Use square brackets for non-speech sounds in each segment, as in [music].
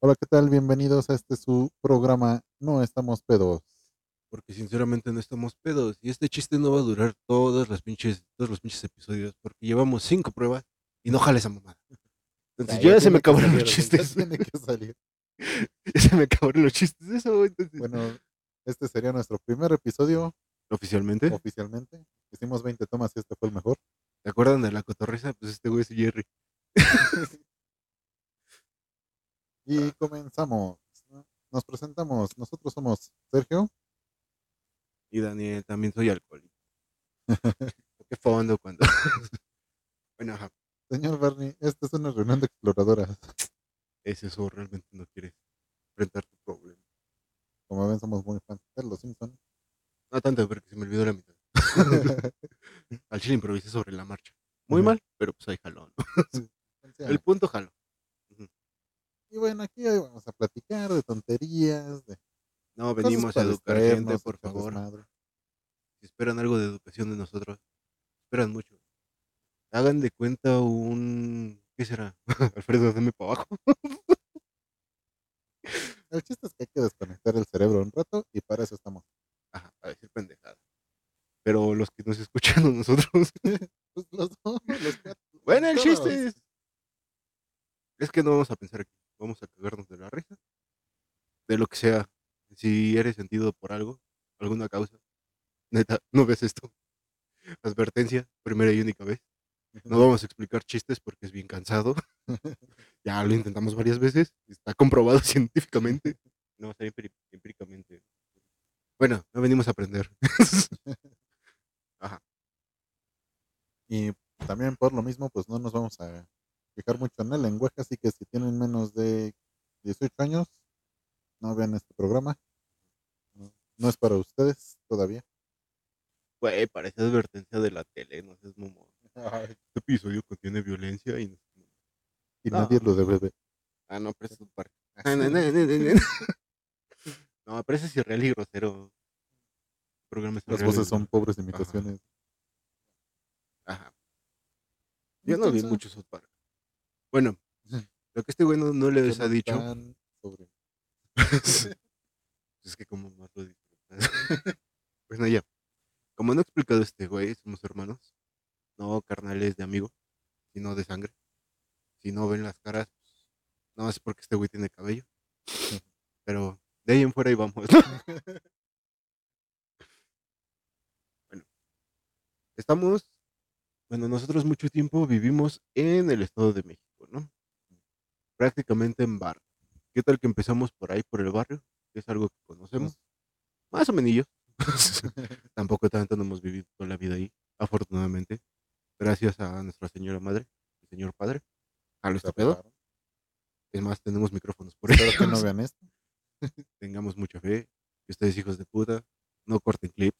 Hola, ¿qué tal? Bienvenidos a este su programa No estamos pedos. Porque sinceramente no estamos pedos. Y este chiste no va a durar todas las pinches, todos los pinches episodios. Porque llevamos cinco pruebas y no jale esa mamada. Entonces ya, se me acabaron los chistes. Ya tiene que salir. [laughs] ya se me acabaron los chistes. Eso, entonces. Bueno, este sería nuestro primer episodio Oficialmente. oficialmente. Hicimos 20 tomas y este fue el mejor. ¿Te acuerdan de la cotorriza? Pues este güey es Jerry. [laughs] Y comenzamos. Nos presentamos. Nosotros somos Sergio. Y Daniel, también soy alcohólico. [laughs] Qué fondo cuando. [laughs] bueno, ajá. Señor Barney, esta es una reunión de exploradoras. Es eso, realmente no quieres enfrentar tu problema. Como ven, somos muy fans de los Simpsons. No tanto, porque se me olvidó la mitad. [laughs] Al chile improvisé sobre la marcha. Muy mal, pero pues ahí jaló. ¿no? El punto jaló. Y bueno, aquí hoy vamos a platicar de tonterías, de No, venimos a educar gente, por favor. Si esperan algo de educación de nosotros, esperan mucho. Hagan de cuenta un... ¿Qué será? [laughs] Alfredo, dame para abajo. [laughs] El chiste es que hay que desconectar el cerebro un rato y para eso estamos. Ajá, a decir pendejada. Pero los que nos escuchan a nosotros... [laughs] Pues los dos, los cuatro, bueno, el chiste es... Es que no vamos a pensar aquí. Vamos a cagarnos de la risa. De lo que sea. Si eres sentido por algo, alguna causa. Neta, [laughs] no ves esto. Advertencia, primera y única vez. No vamos a explicar chistes porque es bien cansado. [laughs] ya lo intentamos varias veces. Está comprobado [laughs] científicamente. No, está empíri- empíricamente. Bueno, no venimos a aprender. Ajá. Y también por lo mismo, pues no nos vamos a fijar mucho en el lenguaje, así que si tienen menos de 18 años, no vean este programa. No, no es para ustedes todavía. Güey, parece advertencia de la tele, no seas mamón. Este episodio contiene violencia y... Y No. nadie lo debe ver. Ah, no, pero es un parque. Ah, no, pero ese es irreal y grosero. El programa es Las voces son pobres imitaciones. Ajá. Yo no vi mucho South Park. Bueno, lo que este güey no, no les ha dicho sobre- [laughs] es que como más lo disfrutas. [laughs] pues no, ya. Como no ha explicado este güey, somos hermanos. No carnales de amigo, sino de sangre. Si no ven las caras, pues, no es porque este güey tiene cabello. Pero de ahí en fuera y vamos. [laughs] bueno, estamos, bueno, nosotros mucho tiempo vivimos en el Estado de México. Prácticamente en barrio. ¿Qué tal que empezamos por ahí, por el barrio? Que es algo que conocemos. Más o menos. [laughs] [laughs] Tampoco tanto no hemos vivido toda la vida ahí, afortunadamente. Gracias a nuestra señora madre, el señor padre. A nuestro pedo. Es más, tenemos micrófonos por Espero que no [laughs] vean esto. Tengamos mucha fe. Ustedes, hijos de puta, no corten clips.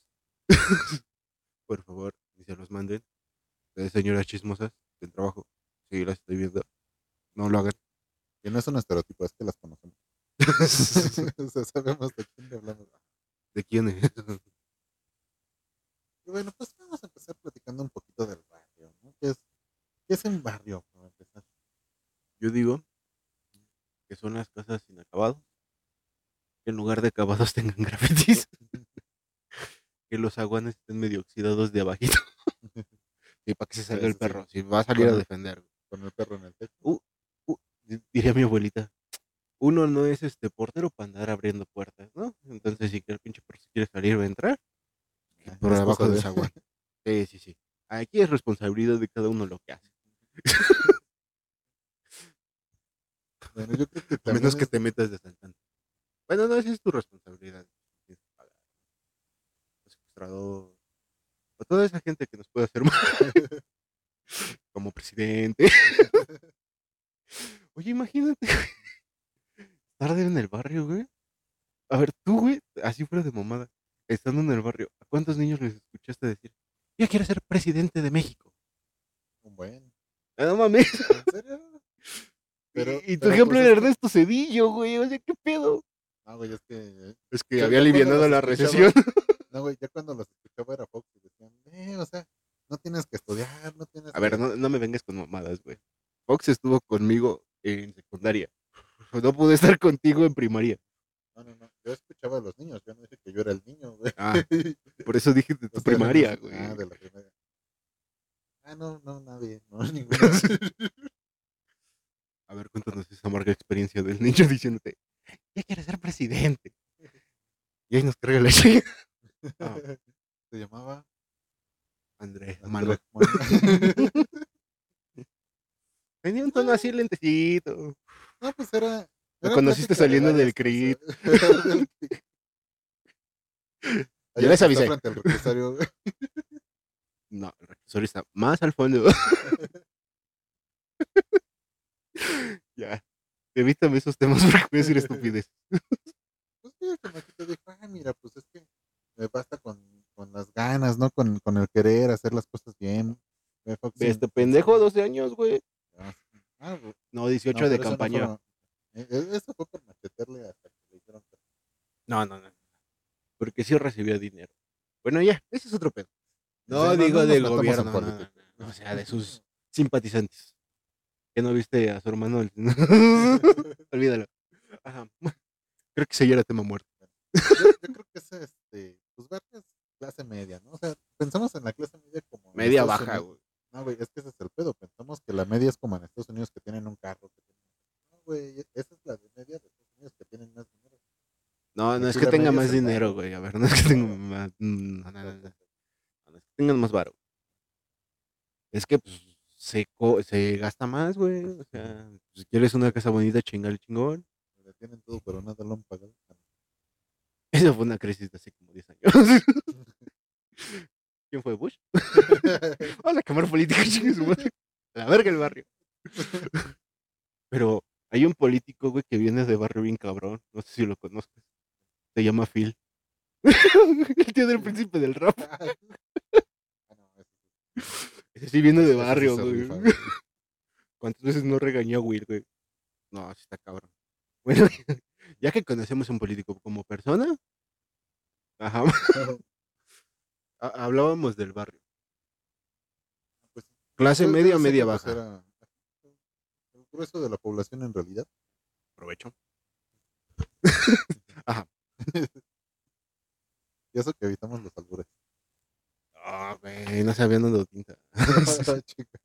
por favor, ni se los manden. Ustedes, señoras chismosas del trabajo, sí, las estoy viendo. No lo hagan. Que no es un estereotipo, es que las conocemos. [laughs] [laughs] o sea, sabemos de quién le hablamos. ¿De quién es? [laughs] Y bueno, pues vamos a empezar platicando un poquito del barrio, ¿no? ¿Qué es, qué es un barrio, para empezar? Yo digo que son las casas sin acabado. Que en lugar de acabados tengan grafitis. que los aguanes estén medio oxidados de abajito. y para que se salga el perro. Si va a salir a defender. Con el perro en el techo. di- Diría mi abuelita. Uno no es este portero para andar abriendo puertas, ¿no? Entonces, si el pinche se quiere salir, va a entrar Ah, por es abajo de esa agua. [laughs] Sí, sí, sí. Aquí es responsabilidad de cada uno lo que hace. [laughs] Bueno, yo creo que A menos que es- te metas de asaltante. Bueno, no, esa es tu responsabilidad. Que pagar. Secuestrador. O toda esa gente que nos puede hacer mal. [laughs] Como presidente. Oye, imagínate, güey. [laughs] Estar en el barrio, güey. A ver, tú, güey, así fuera de mamada. Estando en el barrio, ¿a cuántos niños les escuchaste decir? Yo quiero ser presidente de México. un buen. Ah, No mames. ¿En serio? [laughs] Pero- y, y tu pero, ejemplo pues, era Ernesto Cedillo, güey. O sea, ¿qué pedo? No, güey, es que. Es que había los la recesión. [laughs] No, güey, ya cuando los escuchaba era Fox y decían, eh, o sea, no tienes que estudiar, no tienes A ver, no, no me vengas con mamadas, güey. Fox estuvo conmigo en secundaria. [laughs] no pude estar contigo en primaria. No, no, no. Yo escuchaba a los niños. Yo no dije que yo era el niño, güey. Ah, por eso dije de [laughs] tu O sea, primaria, Ah, güey. de la primaria. Ah, no, no, nadie. No, [laughs] ninguno. A ver, cuéntanos esa amarga experiencia del niño diciéndote, ya quieres ser presidente. Y ahí nos carga la chica. Ah. Se llamaba Andrés, Andrés Manuel. Manuel. Tenía un tono así lentecito. No, pues era. Lo conociste saliendo del CRIT. Ya [laughs] [laughs] Allá les está avisé. Frente al reclusorio, güey. No, el reclusorio está más al fondo. [laughs] ya. Evítame esos temas porque voy a decir estupidez. Pues sí, como que te dijo, ah, mira, pues es que me basta con, con las ganas, ¿no? Con, con el querer hacer las cosas bien. Este pendejo, sí. 12 años, güey. Ah, No, 18 no, de no campaña. fue- eh, eh, Eso fue por machetearle hasta que le que No, no, no. Porque sí recibía dinero. Bueno, ya, ese es otro pedo. No, Sí, digo del gobierno, o sea, de sus simpatizantes. ¿Que no viste a su hermano? [laughs] Olvídalo. Ajá. Creo que ya era tema muerto. yo, yo creo que es este, pues clase media, ¿no? O sea, pensamos en la clase media como Media baja, güey. No, güey, es que ese es el pedo. Pensamos que la media es como en Estados Unidos que tienen un carro. que tienen- No, güey, esa es la de media de Estados Unidos que tienen más dinero. No, no es que la tenga más dinero, güey. A ver, no es que tenga más. No, no, no, no. Es que tengan más varo. Es que, pues, se, co- se gasta más, güey. O sea, si quieres una casa bonita, chingale chingón. Le tienen todo, pero nada lo han pagado. Esa fue una crisis de hace como 10 años. [laughs] ¿Quién fue Bush? [laughs] [laughs] Vamos a quemar [laughs] madre. A La verga el barrio. Pero hay un político, güey, que viene de barrio bien cabrón. No sé si lo conozcas. Se llama Phil. el tío del príncipe del rap. Ah, ese- sí viene de barrio, güey. ¿Cuántas veces no regañó a Will, güey? No, sí está cabrón. Bueno, ya que conocemos a un político como persona, ajá, hablábamos del barrio. Pues, Clase yo media media pues, baja. era el grueso de la población en realidad. Aprovecho. [laughs] [laughs] Y eso que evitamos los albures. Ah, güey, no sabían dónde tinta. [laughs] Chica.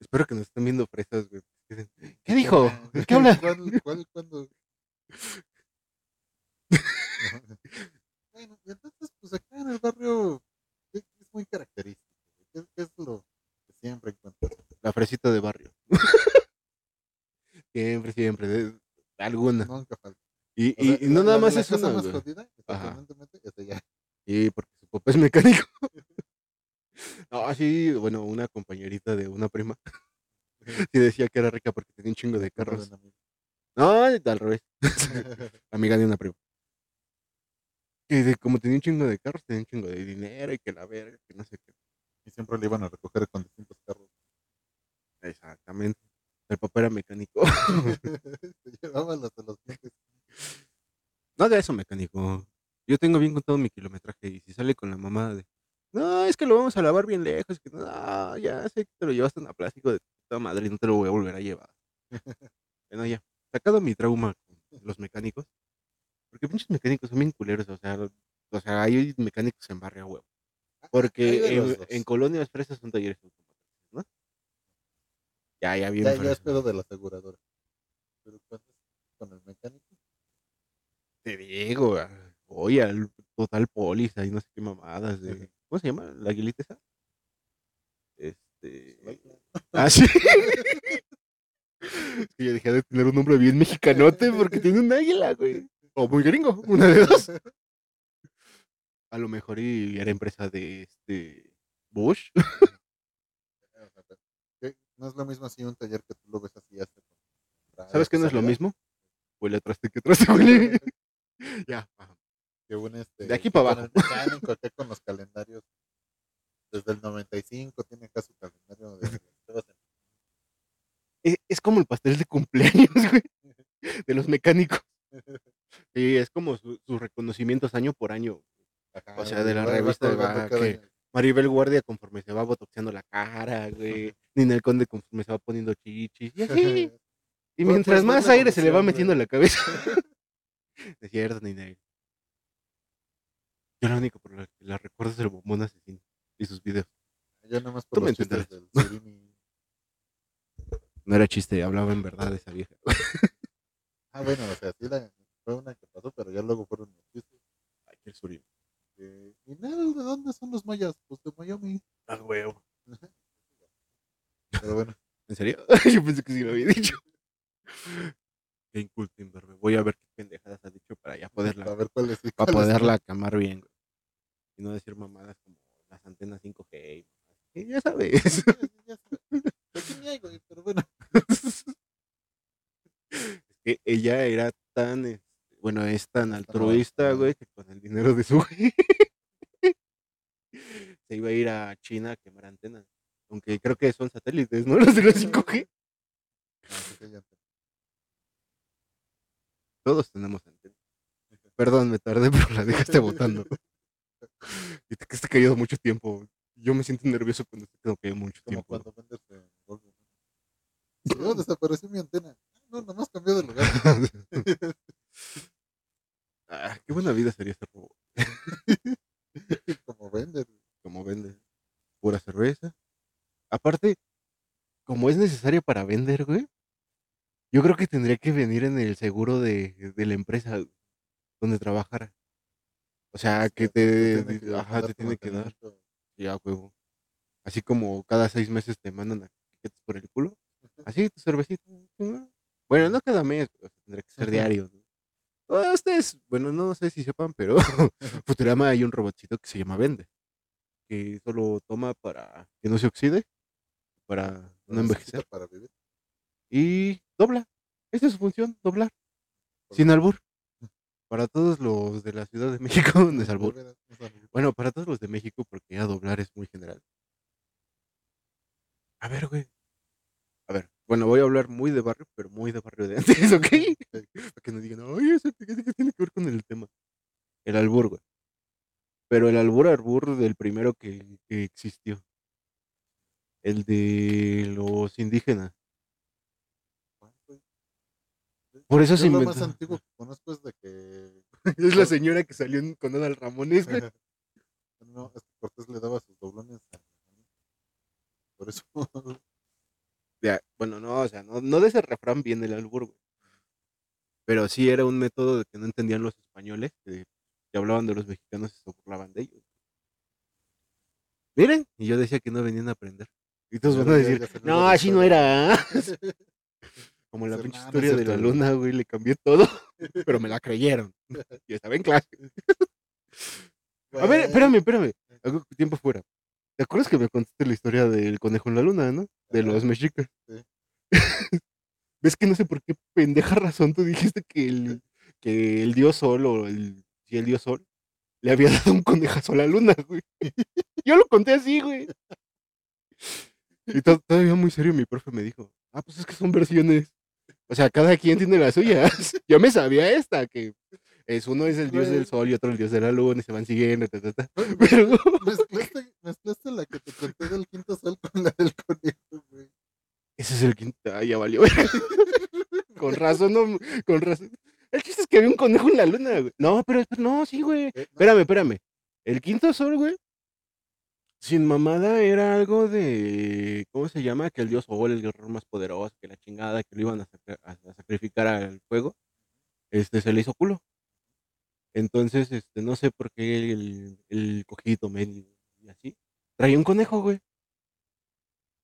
Espero que nos estén viendo fresas, güey. ¿Qué dijo? ¿De qué habla? ¿Cuál, cuál, cuándo? bueno, y entonces, pues acá en el barrio ¿qué- qué es muy característico. ¿Qué, qué es lo que siempre fresita de barrio. siempre, siempre. de- alguna. Nunca falta. Y, sea, y, no la- nada más la es una, más jodida, sorprendentemente, es ella. Y porque su papá es mecánico. [laughs] No, sí, bueno, una compañerita de una prima. Sí decía que era rica porque tenía un chingo de carros. No, al revés. [laughs] Amiga de una prima. Que de- como tenía un chingo de carros, tenía un chingo de dinero y que la verga, que no sé qué. Y siempre le iban a recoger con distintos carros. Exactamente. El papá era mecánico. [laughs] Llevaban de los. No de eso, mecánico. Yo tengo bien contado mi kilometraje y si sale con la mamá de, no, es que lo vamos a lavar bien lejos, que no, ya sé que te lo llevaste en a plástico de puta madre y no te lo voy a volver a llevar. [laughs] bueno, ya, sacado mi trauma con los mecánicos, porque pinches mecánicos son bien culeros, o sea, o sea, hay mecánicos en barrio, huevo. Hay Porque en, en colonias fresas son talleres. Ya, ya bien Ya, ya es fresas. pedo de la aseguradora. Pero cuando con el mecánico, Te digo, ah, oye, al total póliza y no sé qué mamadas de. ¿Cómo se llama? ¿La aguilita esa? Este. Ah, sí. [laughs] Yo dejé de tener un nombre bien mexicanote porque tiene un águila, güey. O muy gringo, una de dos. [laughs] A lo mejor y era empresa de este. Bush. [laughs] no es lo mismo así un taller que tú lo ves así hasta con ¿Sabes qué no es lo mismo? Huele atrás de que atrás de huele. [laughs] Ya, ajá. que un este De aquí para abajo. mecánico acá con los calendarios desde el 95 tiene acá su calendario de [laughs] en- Es, es como el pastel de cumpleaños, güey. [laughs] De los mecánicos. Sí, es como su- sus reconocimientos año por año. ajá, O sea, de la revista cada que-. Maribel Guardia conforme se va botoxeando la cara, güey. Ninel Conde conforme se va poniendo chichis. Y así. [laughs] Y mientras pues, más aire se le va metiendo en la cabeza. [laughs] [laughs] es cierto, ni negro. Yo lo único por lo que la recuerdo es el bombón asesino y sus videos. Yo nada más Tú por me los chistes entenderás. del. No era chiste, hablaba en verdad esa vieja. Ah, bueno, o sea, sí la, fue una que pasó, pero ya luego fueron los chistes. Ay, qué surio. Eh, ¿Y nada, de dónde son los mayas? Pues de Miami. Ah, huevo. Pero bueno, [laughs] ¿En serio? [laughs] Yo pensé que sí lo había dicho. Qué inculto, imberbe. Voy a ver qué pendejadas ha dicho para ya a poderla, ver cuál es. para cuál es, poderla camar bien, güey. Y no decir mamadas como las antenas 5G. y mamadas. Sí, ya sabes. Ya sé. Aquí ni hay, güey, pero bueno. que ella era tan, este, bueno, es tan altruista, güey, que con el dinero de su [laughs] se iba a ir a China a quemar antenas. Aunque creo que son satélites, ¿no? [laughs] Los de la 5G. Ah. Todos tenemos antenas. Perdón, me tardé, [laughs] pero la dejaste botando. Y te quedaste callado mucho tiempo. Yo me siento nervioso cuando te quedo callado mucho Como tiempo. cuando vendes en Google. No, desapareció mi antena. No, nomás cambió de lugar. Ah, qué buena vida sería ese robot. [laughs] Como vender. como vende pura cerveza. Aparte, como es necesario para vender, güey, yo creo que tendría que venir en el seguro de, de la empresa donde trabajara. O sea, que te, ajá, te tiene que dar, ya, huevo. Así como cada seis meses te mandan a por el culo. Así, tu cervecita. Bueno, no cada mes, o sea, tendría que ser diario. ¿no? Ustedes, bueno, no sé si sepan, pero [laughs] Futurama hay un robotcito que se llama Vende, que solo toma para que no se oxide, para no envejecer, Para vivir. y dobla. Esa es su función, doblar, sin albur. Para todos los de la Ciudad de México, [laughs] no es albur. Bueno, para todos los de México, porque ya doblar es muy general. A ver, güey. A ver, bueno, voy a hablar muy de barrio, pero muy de barrio de antes, [laughs] ¿ok? Para que no digan, ay, eso qué tiene que ver con el tema. El albur, güey. Pero el albur albur del primero que, que existió. El de los indígenas. Por eso Yo se lo inventó. más antiguo que conozco es de que. [laughs] Es la señora que salió con Adal Ramones, güey. [laughs] no, es que Cortés le daba sus doblones a. Por eso. Ya, bueno, no, o sea, no, no de ese refrán viene el albur, güey. Pero sí era un método de que no entendían los españoles, que, que hablaban de los mexicanos y se burlaban de ellos. Miren, y yo decía que no venían a aprender. Y todos van a decir, no, así no historia". era. [laughs] Como la pinche "No, no es historia de la cierto". luna, güey, le cambié todo, [laughs] pero me la creyeron. [laughs] Y estaba en clase. A ver, espérame, espérame. Hago tiempo fuera. ¿Te acuerdas que me contaste la historia del conejo en la luna, no? De Ajá. los mexicas. Sí. [laughs] ¿Ves que no sé por qué pendeja razón tú dijiste que el, que el dios sol o el, sí, el dios sol le había [laughs] dado un conejazo a la luna, güey? [laughs] Yo lo conté así, güey. Y to- todavía muy serio mi profe me dijo, ah, pues es que son versiones. O sea, cada quien tiene las suyas. Yo me sabía esta, que es uno es el dios del sol y otro el dios de la luna y se van siguiendo, ta, ta, ta. [laughs] Pero [laughs] Mezclaste, mezclaste la que te conté del quinto sol con la del conejo, güey. ese es el quinto. Ay, ya valió. [laughs] con razón, no, con razón. El chiste es que había un conejo en la luna, güey. No, pero no, sí, güey. Eh, no, Espérame, espérame. El quinto sol, güey. Sin mamada era algo de. ¿Cómo se llama? Que el dios sol, el guerrero más poderoso, que la chingada, que lo iban a sacrificar al fuego. Este se le hizo culo. Entonces, este, no sé por qué el, el cojito medio y así. Traía un conejo, güey.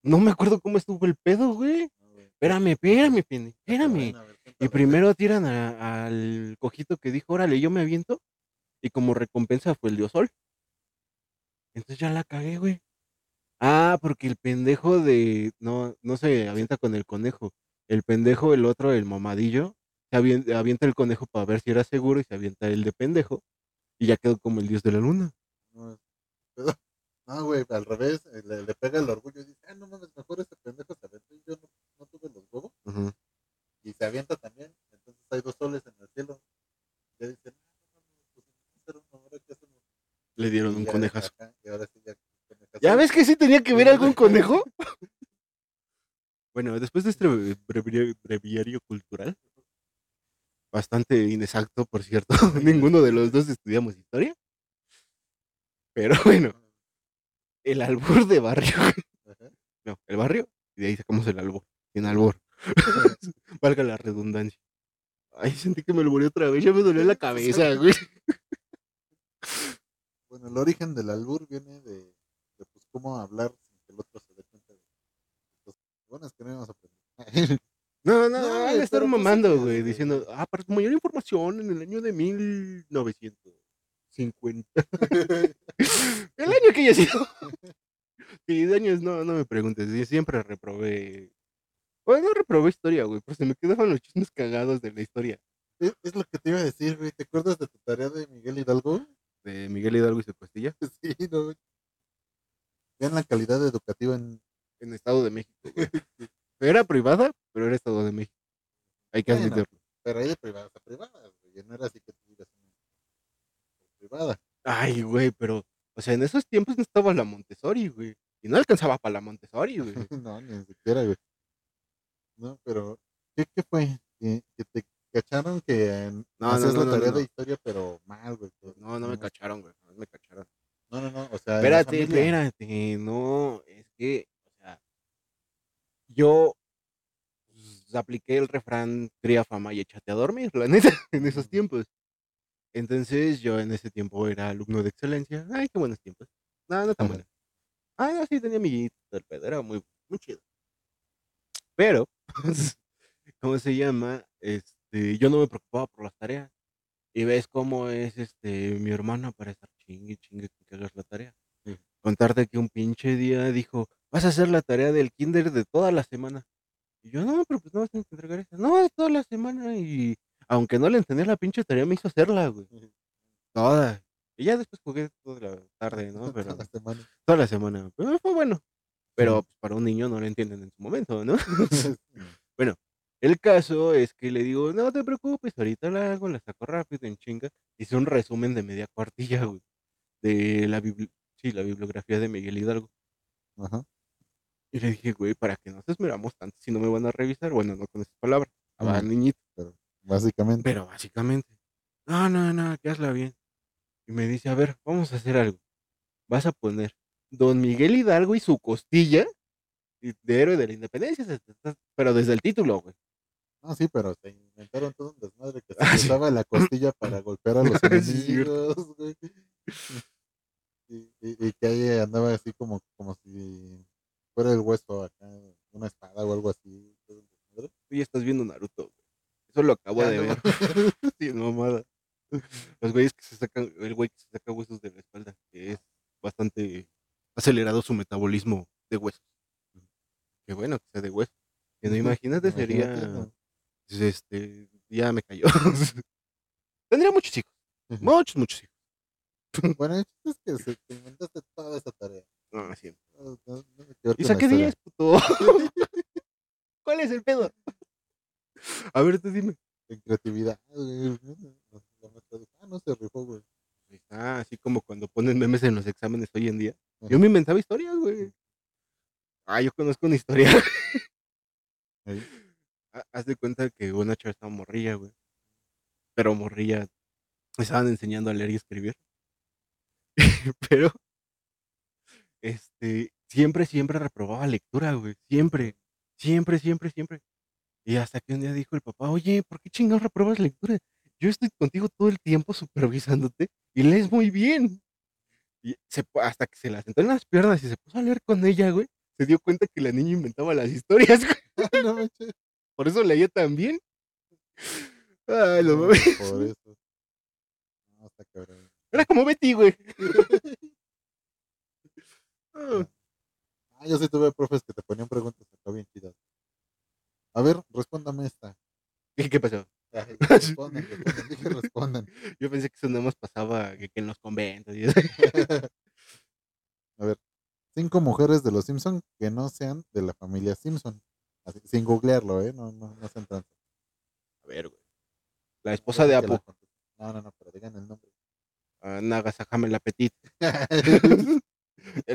No me acuerdo cómo estuvo el pedo, güey. Espérame, espérame, pene, espérame. bueno, a ver, Y primero tiran a- al cojito que dijo, órale, yo me aviento. Y como recompensa fue el dios sol. Entonces ya la cagué, güey. Ah, porque el pendejo de. No, no se avienta con el conejo. El pendejo, el otro, el mamadillo, se avien- avienta el conejo para ver si era seguro y se avienta el de pendejo. Y ya quedó como el dios de la luna. No, pero- [laughs] no, güey, al revés, eh, le, le pega el orgullo y dice, ah, no mames, mejor ese pendejo se aventó y yo no, no tuve los huevos. Y se avienta también, entonces hay dos soles en el cielo. Y ya dicen, no pues hacer uno, ahora qué hacemos. Le dieron Y un conejazo. ajá, y ahora sí ya. conejazo. ¿Ya ves que sí tenía que ver algún conejo? [laughs] Bueno, después de este brevi- brevi- diario cultural. Bastante inexacto, por cierto. [laughs] Ninguno de los dos estudiamos historia. Pero [laughs] bueno, el albur de barrio. Ajá. No, el barrio. Y de ahí sacamos el albur. Sin albur. [laughs] Valga la redundancia. Ay, sentí que me lo volví otra vez. Ya me dolió la cabeza, güey. Bueno, el origen del albur viene de, de, pues cómo hablar sin que el otro se dé cuenta de cosas buenas que no íbamos a aprender. No, no, No, güey, estar pues, mamando, güey, diciendo, ah, para tu mayor información, en el año de 1950. [laughs] el año que haya sido. [laughs] Sí, años no, no me preguntes, yo siempre reprobé. Bueno, no reprobé historia, güey, pero se me quedaban los chismes cagados de la historia es, es lo que te iba a decir, güey. ¿Te acuerdas de tu tarea de Miguel Hidalgo? de Miguel Hidalgo y su costilla [laughs] Sí, no, güey. Vean la calidad educativa en. en Estado de México, güey. Era privada, pero era Estado de México. Hay que Bueno. admitirlo. Pero hay de privadas a privadas, güey. No era así que tuvieras una privada. Ay, güey, pero, o sea, en esos tiempos no estaba la Montessori, güey. Y no alcanzaba para la Montessori, güey. [laughs] no, ni siquiera, güey. No, pero. ¿Qué, qué fue? Que, que te cacharon que en- No, hacías no, no, la no, tarea no. de historia, pero mal, güey. que No, no me cacharon, güey. No me cacharon. No, no, no. O sea, Espérate, espérate. No, es que, yo pues, apliqué el refrán cría fama y échate a dormir, la neta, [laughs] en esos tiempos. Entonces, yo en ese tiempo era alumno de excelencia. Ay, qué buenos tiempos. No, no tan Ajá. buenos. Ah, no, sí, tenía amiguitos, el pedo, era muy, muy chido. Pero, [laughs] ¿cómo se llama? Este, yo no me preocupaba por las tareas. Y ves cómo es este mi hermana para estar chingue, chingue, con que hagas la tarea. Contarte que un pinche día dijo, vas a hacer la tarea del kinder de toda la semana. Y yo, no, pero pues no vas a entregar esa. No, es toda la semana. Y aunque no le entendía la pinche tarea, me hizo hacerla, güey. Toda. Y ya después jugué toda la tarde, ¿no? [laughs] Pero Toda la semana. toda la semana. Pero fue bueno. Pero pues, para un niño no lo entienden en su momento, ¿no? [laughs] [laughs] El caso es que le digo, no te preocupes, ahorita la hago, la saco rápido en chinga. Hice un resumen de media cuartilla, güey, de la, sí, la bibliografía de Miguel Hidalgo. Ajá. Y le dije, güey, para que no nos esmeramos tanto si no me van a revisar. Bueno, no con esas palabras, Ujú. niñito, Básicamente. pero básicamente, no, no, no, que hazla bien. Y me dice, a ver, vamos a hacer algo. Vas a poner Don Miguel Hidalgo y su costilla de héroe de la independencia, pero desde el título, güey. No, sí, pero se inventaron todo un desmadre que se [laughs] Ah, usaba la costilla para golpear a [laughs] los enemigos, güey. Y, y- y que ahí andaba así como, como si fuera el hueso acá, una espada o algo así. Tú ya estás viendo Naruto, güey. Eso lo acabo Ya de no. ver. [laughs] sí, mamada. Los güeyes que se sacan, el güey que se saca huesos de la espalda, que es bastante acelerado su metabolismo de huesos. Qué bueno que sea de huesos. Que no, imagínate, sería. no. pues, Este. Ya me cayó. [laughs] Tendría muchos hijos. Muchos, muchos hijos. [laughs] Bueno, el chiste es que se, te inventaste toda esa tarea. No, sí. No, no- no me quiero Y saqué historia. 10, puto. [laughs] [laughs] ¿Cuál es el pedo? A ver, tú dime. En creatividad. No, no, no, ah, no se rifó, güey. Está, así como cuando ponen memes en los exámenes hoy en día. Yo me inventaba historias, güey. Ah, yo conozco una historia. Haz de cuenta que una chava estaba morrilla, güey. Pero morrilla. me Estaban enseñando a leer y escribir. [laughs] Pero, este, siempre, siempre reprobaba lectura, güey. Siempre, siempre, siempre, siempre. Y hasta que un día dijo el papá, oye, ¿por qué chingados reprobas lectura? Yo estoy contigo todo el tiempo supervisándote y lees muy bien. Y se, hasta que se la sentó en las piernas y se puso a leer con ella, güey. Se dio cuenta que la niña inventaba las historias, güey. [laughs] no. Por eso leía tan bien. Ay, lo No, por eso. No, está cabrón. Era como Betty, güey. Ah, yo sí tuve profes que te ponían preguntas acá bien chidas. A ver, respóndame esta. ¿Qué, qué pasó? Ay, [laughs] respondan, respondan, respondan. Yo pensé que eso nada más pasaba que, que en los conventos. y eso. [laughs] A ver, cinco mujeres de los Simpson que no sean de la familia Simpson. Así, sin googlearlo, ¿eh? No, no, no sean tranzas. A ver, güey. La esposa de Apu. No, no, no, pero digan el nombre. Ah, Nagasakame la Petit. El [laughs]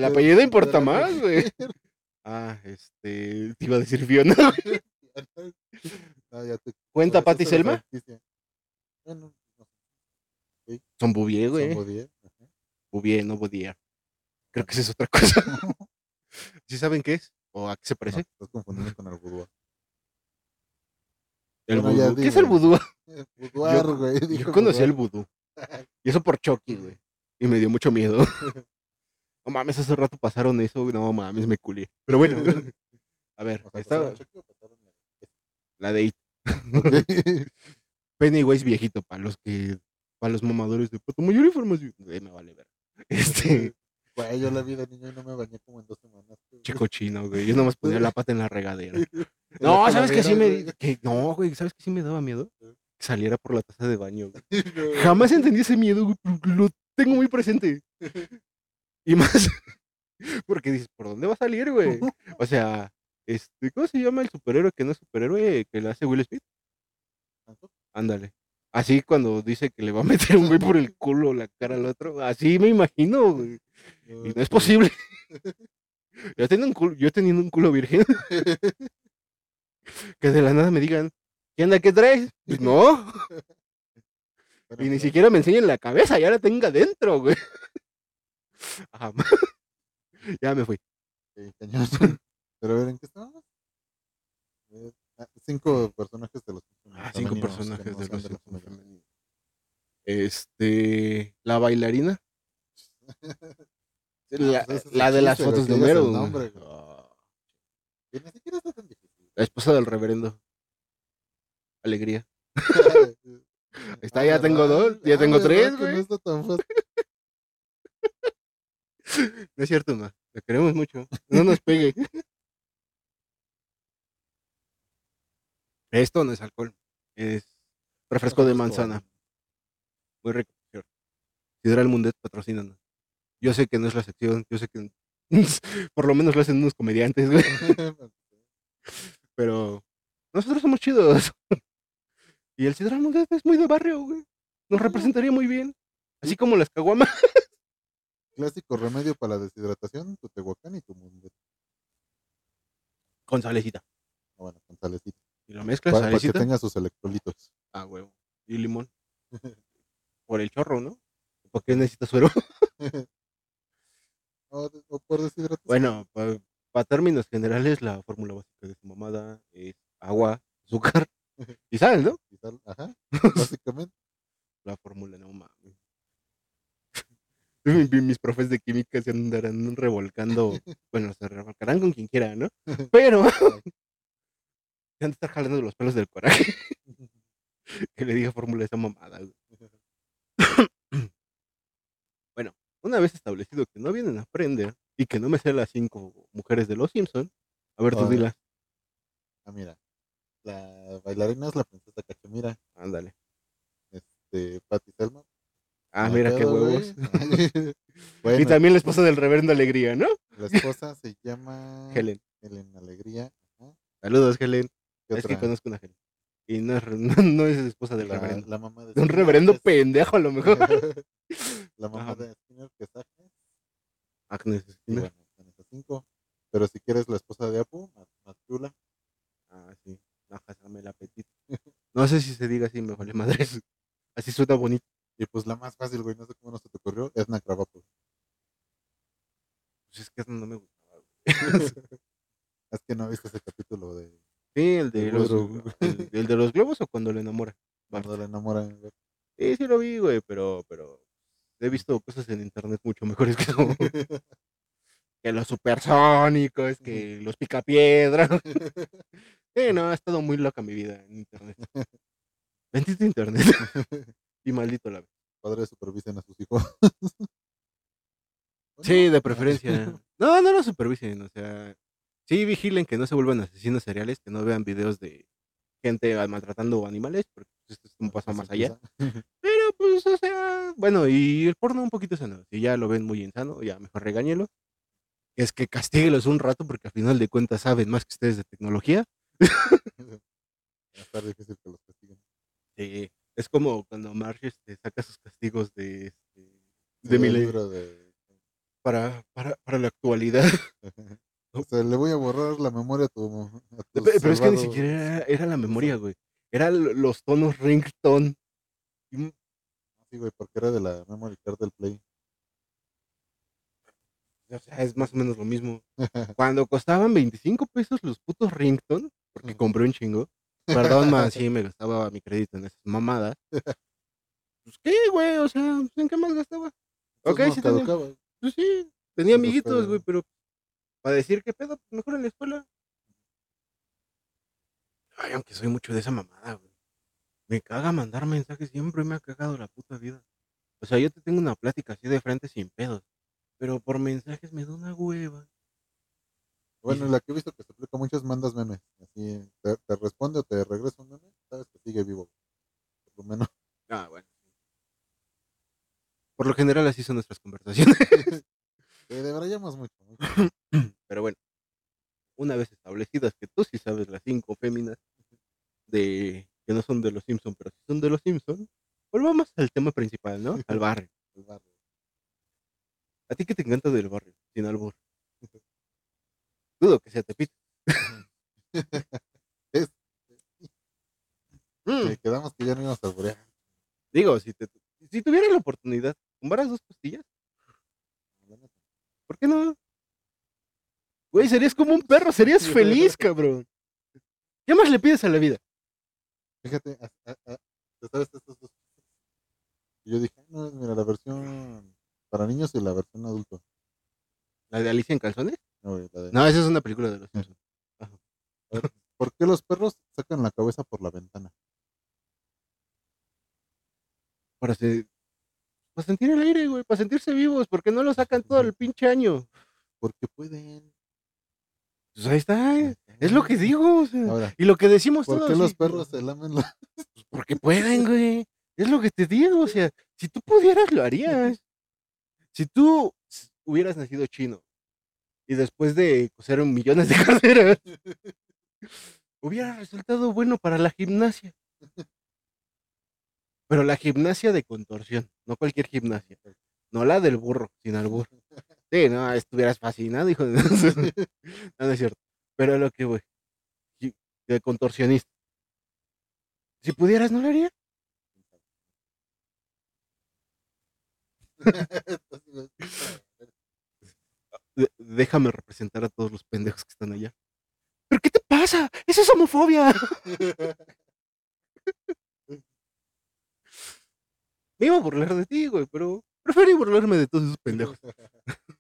[laughs] apellido importa más, güey. [laughs] Ah, este. Te iba a decir Fiona. Ah, ya te- ¿Cuenta Pati Selma? Bueno, no sé, Son Bouvier, son güey. Bouvier, ajá. Bouvier, no Bouvier. Creo que esa es otra cosa. ¿Sí saben qué es? ¿O a qué se No, parece? estás confundiendo con el boudoir. El Bueno, ya vudú. ¿Qué es el vudú? Eh, Boudoir, güey. Yo conocí el vudú. Y eso por Chucky, güey. Y me dio mucho miedo. [laughs] No mames, hace rato pasaron eso. güey, No mames, me culé. Pero bueno. [laughs] A ver, O sea, estaba Chucky la de It. el- [laughs] Pennywise viejito, para los que. Para los mamadores de puto mayor información. Eh, me vale ver. Este. Güey, yo la vi de niño y no me bañé como en dos semanas. güey. Chico chino, güey. Yo nomás ponía la pata en la regadera. No, ¿sabes que sí me. Que, no, güey, ¿sabes que sí me daba miedo? Saliera por la taza de baño, güey. [laughs] Jamás entendí ese miedo, güey, lo tengo muy presente. [laughs] Y más, [laughs] porque dices, ¿por dónde va a salir, güey? O sea, este, ¿cómo se llama el superhéroe que no es superhéroe que le hace Will Smith? Ándale. Así cuando dice que le va a meter un güey por el culo o la cara al otro, así me imagino, güey. Y no es posible. Yo teniendo un culo, yo teniendo un culo virgen, que de la nada me digan, ¿qué onda, qué traes? Pues no, [laughs] y ni pero- siquiera me enseñen la cabeza, ya la tenga adentro, güey. [laughs] Ajá. [laughs] Ya me fui. Sí. Pero a ver, ¿en qué estábamos? Ah, Cinco personajes de los Ah, cinco personajes no de los comedia. femeninos. Este, la bailarina, la, pues la de las fotos de Homero. Ah. La esposa del reverendo. Alegría. [laughs] Está, Ah, ya tengo dos, ya Ah, tengo ¿verdad tres, güey? No está tan fácil. [laughs] No es cierto, ma. La queremos mucho. No nos pegue. [laughs] Esto no es alcohol. Es refresco de manzana. Muy rico. Sidral Mundet patrocínanos. Yo sé que no es la sección, yo sé que por lo menos lo hacen unos comediantes, güey. Pero nosotros somos chidos. Y el Sidral es muy de barrio, güey. Nos representaría muy bien. Así como las caguamas. Clásico remedio para la deshidratación, tu tehuacán y tu mundo. Con salecita. Bueno, con salecita. Y lo mezclas, Para, para que salecita. tenga sus electrolitos. Ah, huevo. Y limón. [laughs] Por el chorro, ¿no? ¿Por qué necesitas suero? [laughs] O, o por deshidratación. Bueno, para términos generales, la fórmula básica de su mamada es agua, azúcar [laughs] y sal, ¿no? Y Ajá, [laughs] básicamente. La fórmula, no mames. Mi- [laughs] mi- Mis profes de química se andarán revolcando, bueno, se revolcarán con quien quiera, ¿no? Pero se han de estar jalando los pelos del coraje que le diga fórmula esa mamada. güey. bueno, una vez establecido que no vienen a aprender y que no me sé las cinco mujeres de los Simpson, a ver, tú dilas. Ah, mira. La bailarina es la princesa Cachemira. Ándale. Este, Patty Selma. Ah, No mira qué huevos. [laughs] bueno, Y también la esposa del reverendo Alegría, ¿no? la esposa se llama Helen. Helen Alegría. Ajá. Saludos, Helen. ¿Qué Es que otra? conozco una Helen. Y no no, no es esposa del la, reverendo. la mamá de De un reverendo que es- pendejo, a lo mejor. [laughs] la mamá Ajá. de Skinner, que es Agnes. Agnes Y Skinner. bueno. Pero si quieres la esposa de Apu, más, más chula. Ah, sí. Bájame el apetito. [laughs] No sé si se diga así, me vale madres. [laughs] Así suena bonito. Y pues la más fácil, güey, no sé cómo no se te ocurrió, es Nakravapu. Pues es que eso no me gustaba. güey. [laughs] es que no viste ese capítulo de Sí, el de, los, el, el de los globos o cuando le enamora. cuando la enamoran. güey. Sí, sí lo vi, güey, pero, pero he visto cosas en internet mucho mejores que eso. que los supersónicos, que los picapiedras. Sí, no, ha estado muy loca mi vida en internet. Bendito internet. [laughs] y maldito la Padres supervisen a sus hijos. [laughs] Sí, de preferencia. [laughs] No, no lo supervisen, o sea, sí vigilen que no se vuelvan asesinos seriales, que no vean videos de gente ah, maltratando animales, porque pues, esto es un paso más allá. Pero pues, o sea, bueno, y el porno un poquito sano. Si ya lo ven muy insano, ya mejor regáñelo. Es que castíguelos un rato, porque al final de cuentas saben más que ustedes de tecnología. Va a estar difícil que los castiguen. Sí, es como cuando Marge este, saca sus castigos de, este, de milenio libro de... para, para, para la actualidad. [laughs] O sea, le voy a borrar la memoria a tu. a tu Pero es que ni siquiera era, era la memoria, güey. eran los tonos ringtone. Sí, güey, porque era de la memory card del Play. o sea, es más o menos lo mismo. [laughs] Cuando costaban 25 pesos los putos ringtone, porque compré un chingo. Perdón, más sí me gastaba mi crédito en esas mamadas. Pues qué, güey, o sea, pues, ¿en qué más gastaba? Ok, Entonces, sí tenía, pues sí, tenía amiguitos, güey, pero para decir qué pedo, pues mejor en la escuela. Ay, aunque soy mucho de esa mamada, güey. Me caga mandar mensajes, siempre me ha cagado la puta vida. O sea, yo te tengo una plática así de frente sin pedos, pero por mensajes me da una hueva. Bueno, la que he visto que se aplica mucho es mandas memes. Así, te, te responde o te regresa un meme, sabes que sigue vivo. Por lo menos. Ah, bueno. Por lo general así son nuestras conversaciones. [laughs] Eh, debrayamos mucho. mucho. [clears throat] Pero bueno, una vez establecidas que tú sí sabes las cinco féminas de que no son de los Simpson, pero sí son de los Simpson, volvamos al tema principal, ¿no? [laughs] Al barrio. El barrio. ¿A ti qué te encanta del barrio? Sin albur. Dudo que sea Tepito. [laughs] Es- Mm, Eh, quedamos que ya no íbamos a alburear. Digo, si, te, si tuvieras la oportunidad, ¿tumbaras dos neta. ¿Por qué no? Güey, serías como un perro, serías feliz, [laughs] cabrón. ¿Qué más le pides a la vida? Fíjate, a- a- a- te sabes estos dos. Y yo dije, "Ah, no, mira, la versión para niños y la versión adulto. ¿La de Alicia en calzones? No, de- esa es una película de los Simpsons. ¿Por qué los perros sacan la cabeza por la ventana? Para, se- para sentir el aire, güey, para sentirse vivos, porque no lo sacan todo el pinche año. Porque pueden. Pues ahí está, eh, es lo que digo. o sea, Ahora, y lo que decimos ¿por todos. qué los perros se lamen la... [laughs] Pues porque pueden, güey. Es lo que te digo, o sea, si tú pudieras, lo harías. Si tú hubieras nacido chino y después de coser un millones de [laughs] carteras, hubiera resultado bueno para la gimnasia. Pero la gimnasia de contorsión, no cualquier gimnasia. No la del burro, sin albur. Sí, no, estuvieras fascinado, hijo de... [laughs] no, no es cierto. Pero lo que voy, de contorsionista. Si pudieras, ¿no lo haría? [laughs] Déjame representar a todos los pendejos que están allá. ¿Pero qué te pasa? Eso es homofobia. [laughs] Me iba a burlar de ti, güey, pero preferí burlarme de todos esos pendejos. [laughs]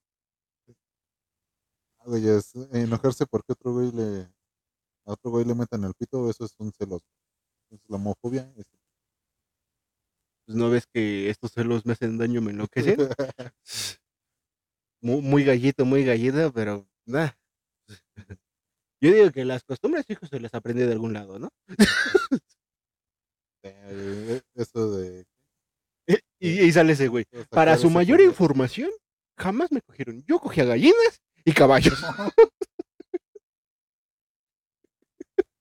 Ah, güey, es enojarse porque otro güey le a otro güey le metan el pito, eso es un celoso. Es la homofobia. es- Pues no ves que estos celos me hacen daño, me enloquecen. [laughs] Muy, muy gallito, muy gallita, pero nada. Yo digo que las costumbres, hijos, se las aprendí de algún lado, ¿no? Eh, eso de Y, y sale ese güey. Para su mayor información, jamás me cogieron. Yo cogía gallinas y caballos.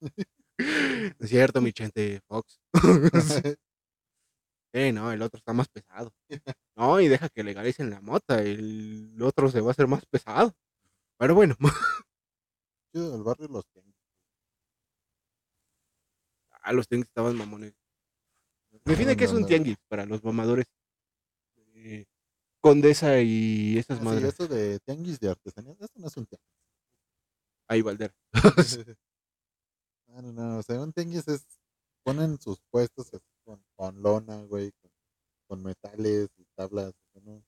[laughs] Es cierto, mi chente Fox. [laughs] Eh, no, el otro está más pesado. No, y deja que legalicen la mota, el otro se va a hacer más pesado. Pero bueno, [laughs] del barrio los tianguis. a los tianguis estaban mamones. Define que es un tianguis para los mamadores. Eh, Condesa y esas Ah, sí, madres. eso de tianguis de artesanía, eso no es un tianguis. Ahí, Valder. [laughs] no, no, no, o sea, un tianguis es, ponen sus puestos así con, con lona, güey, con, con metales y tablas, no,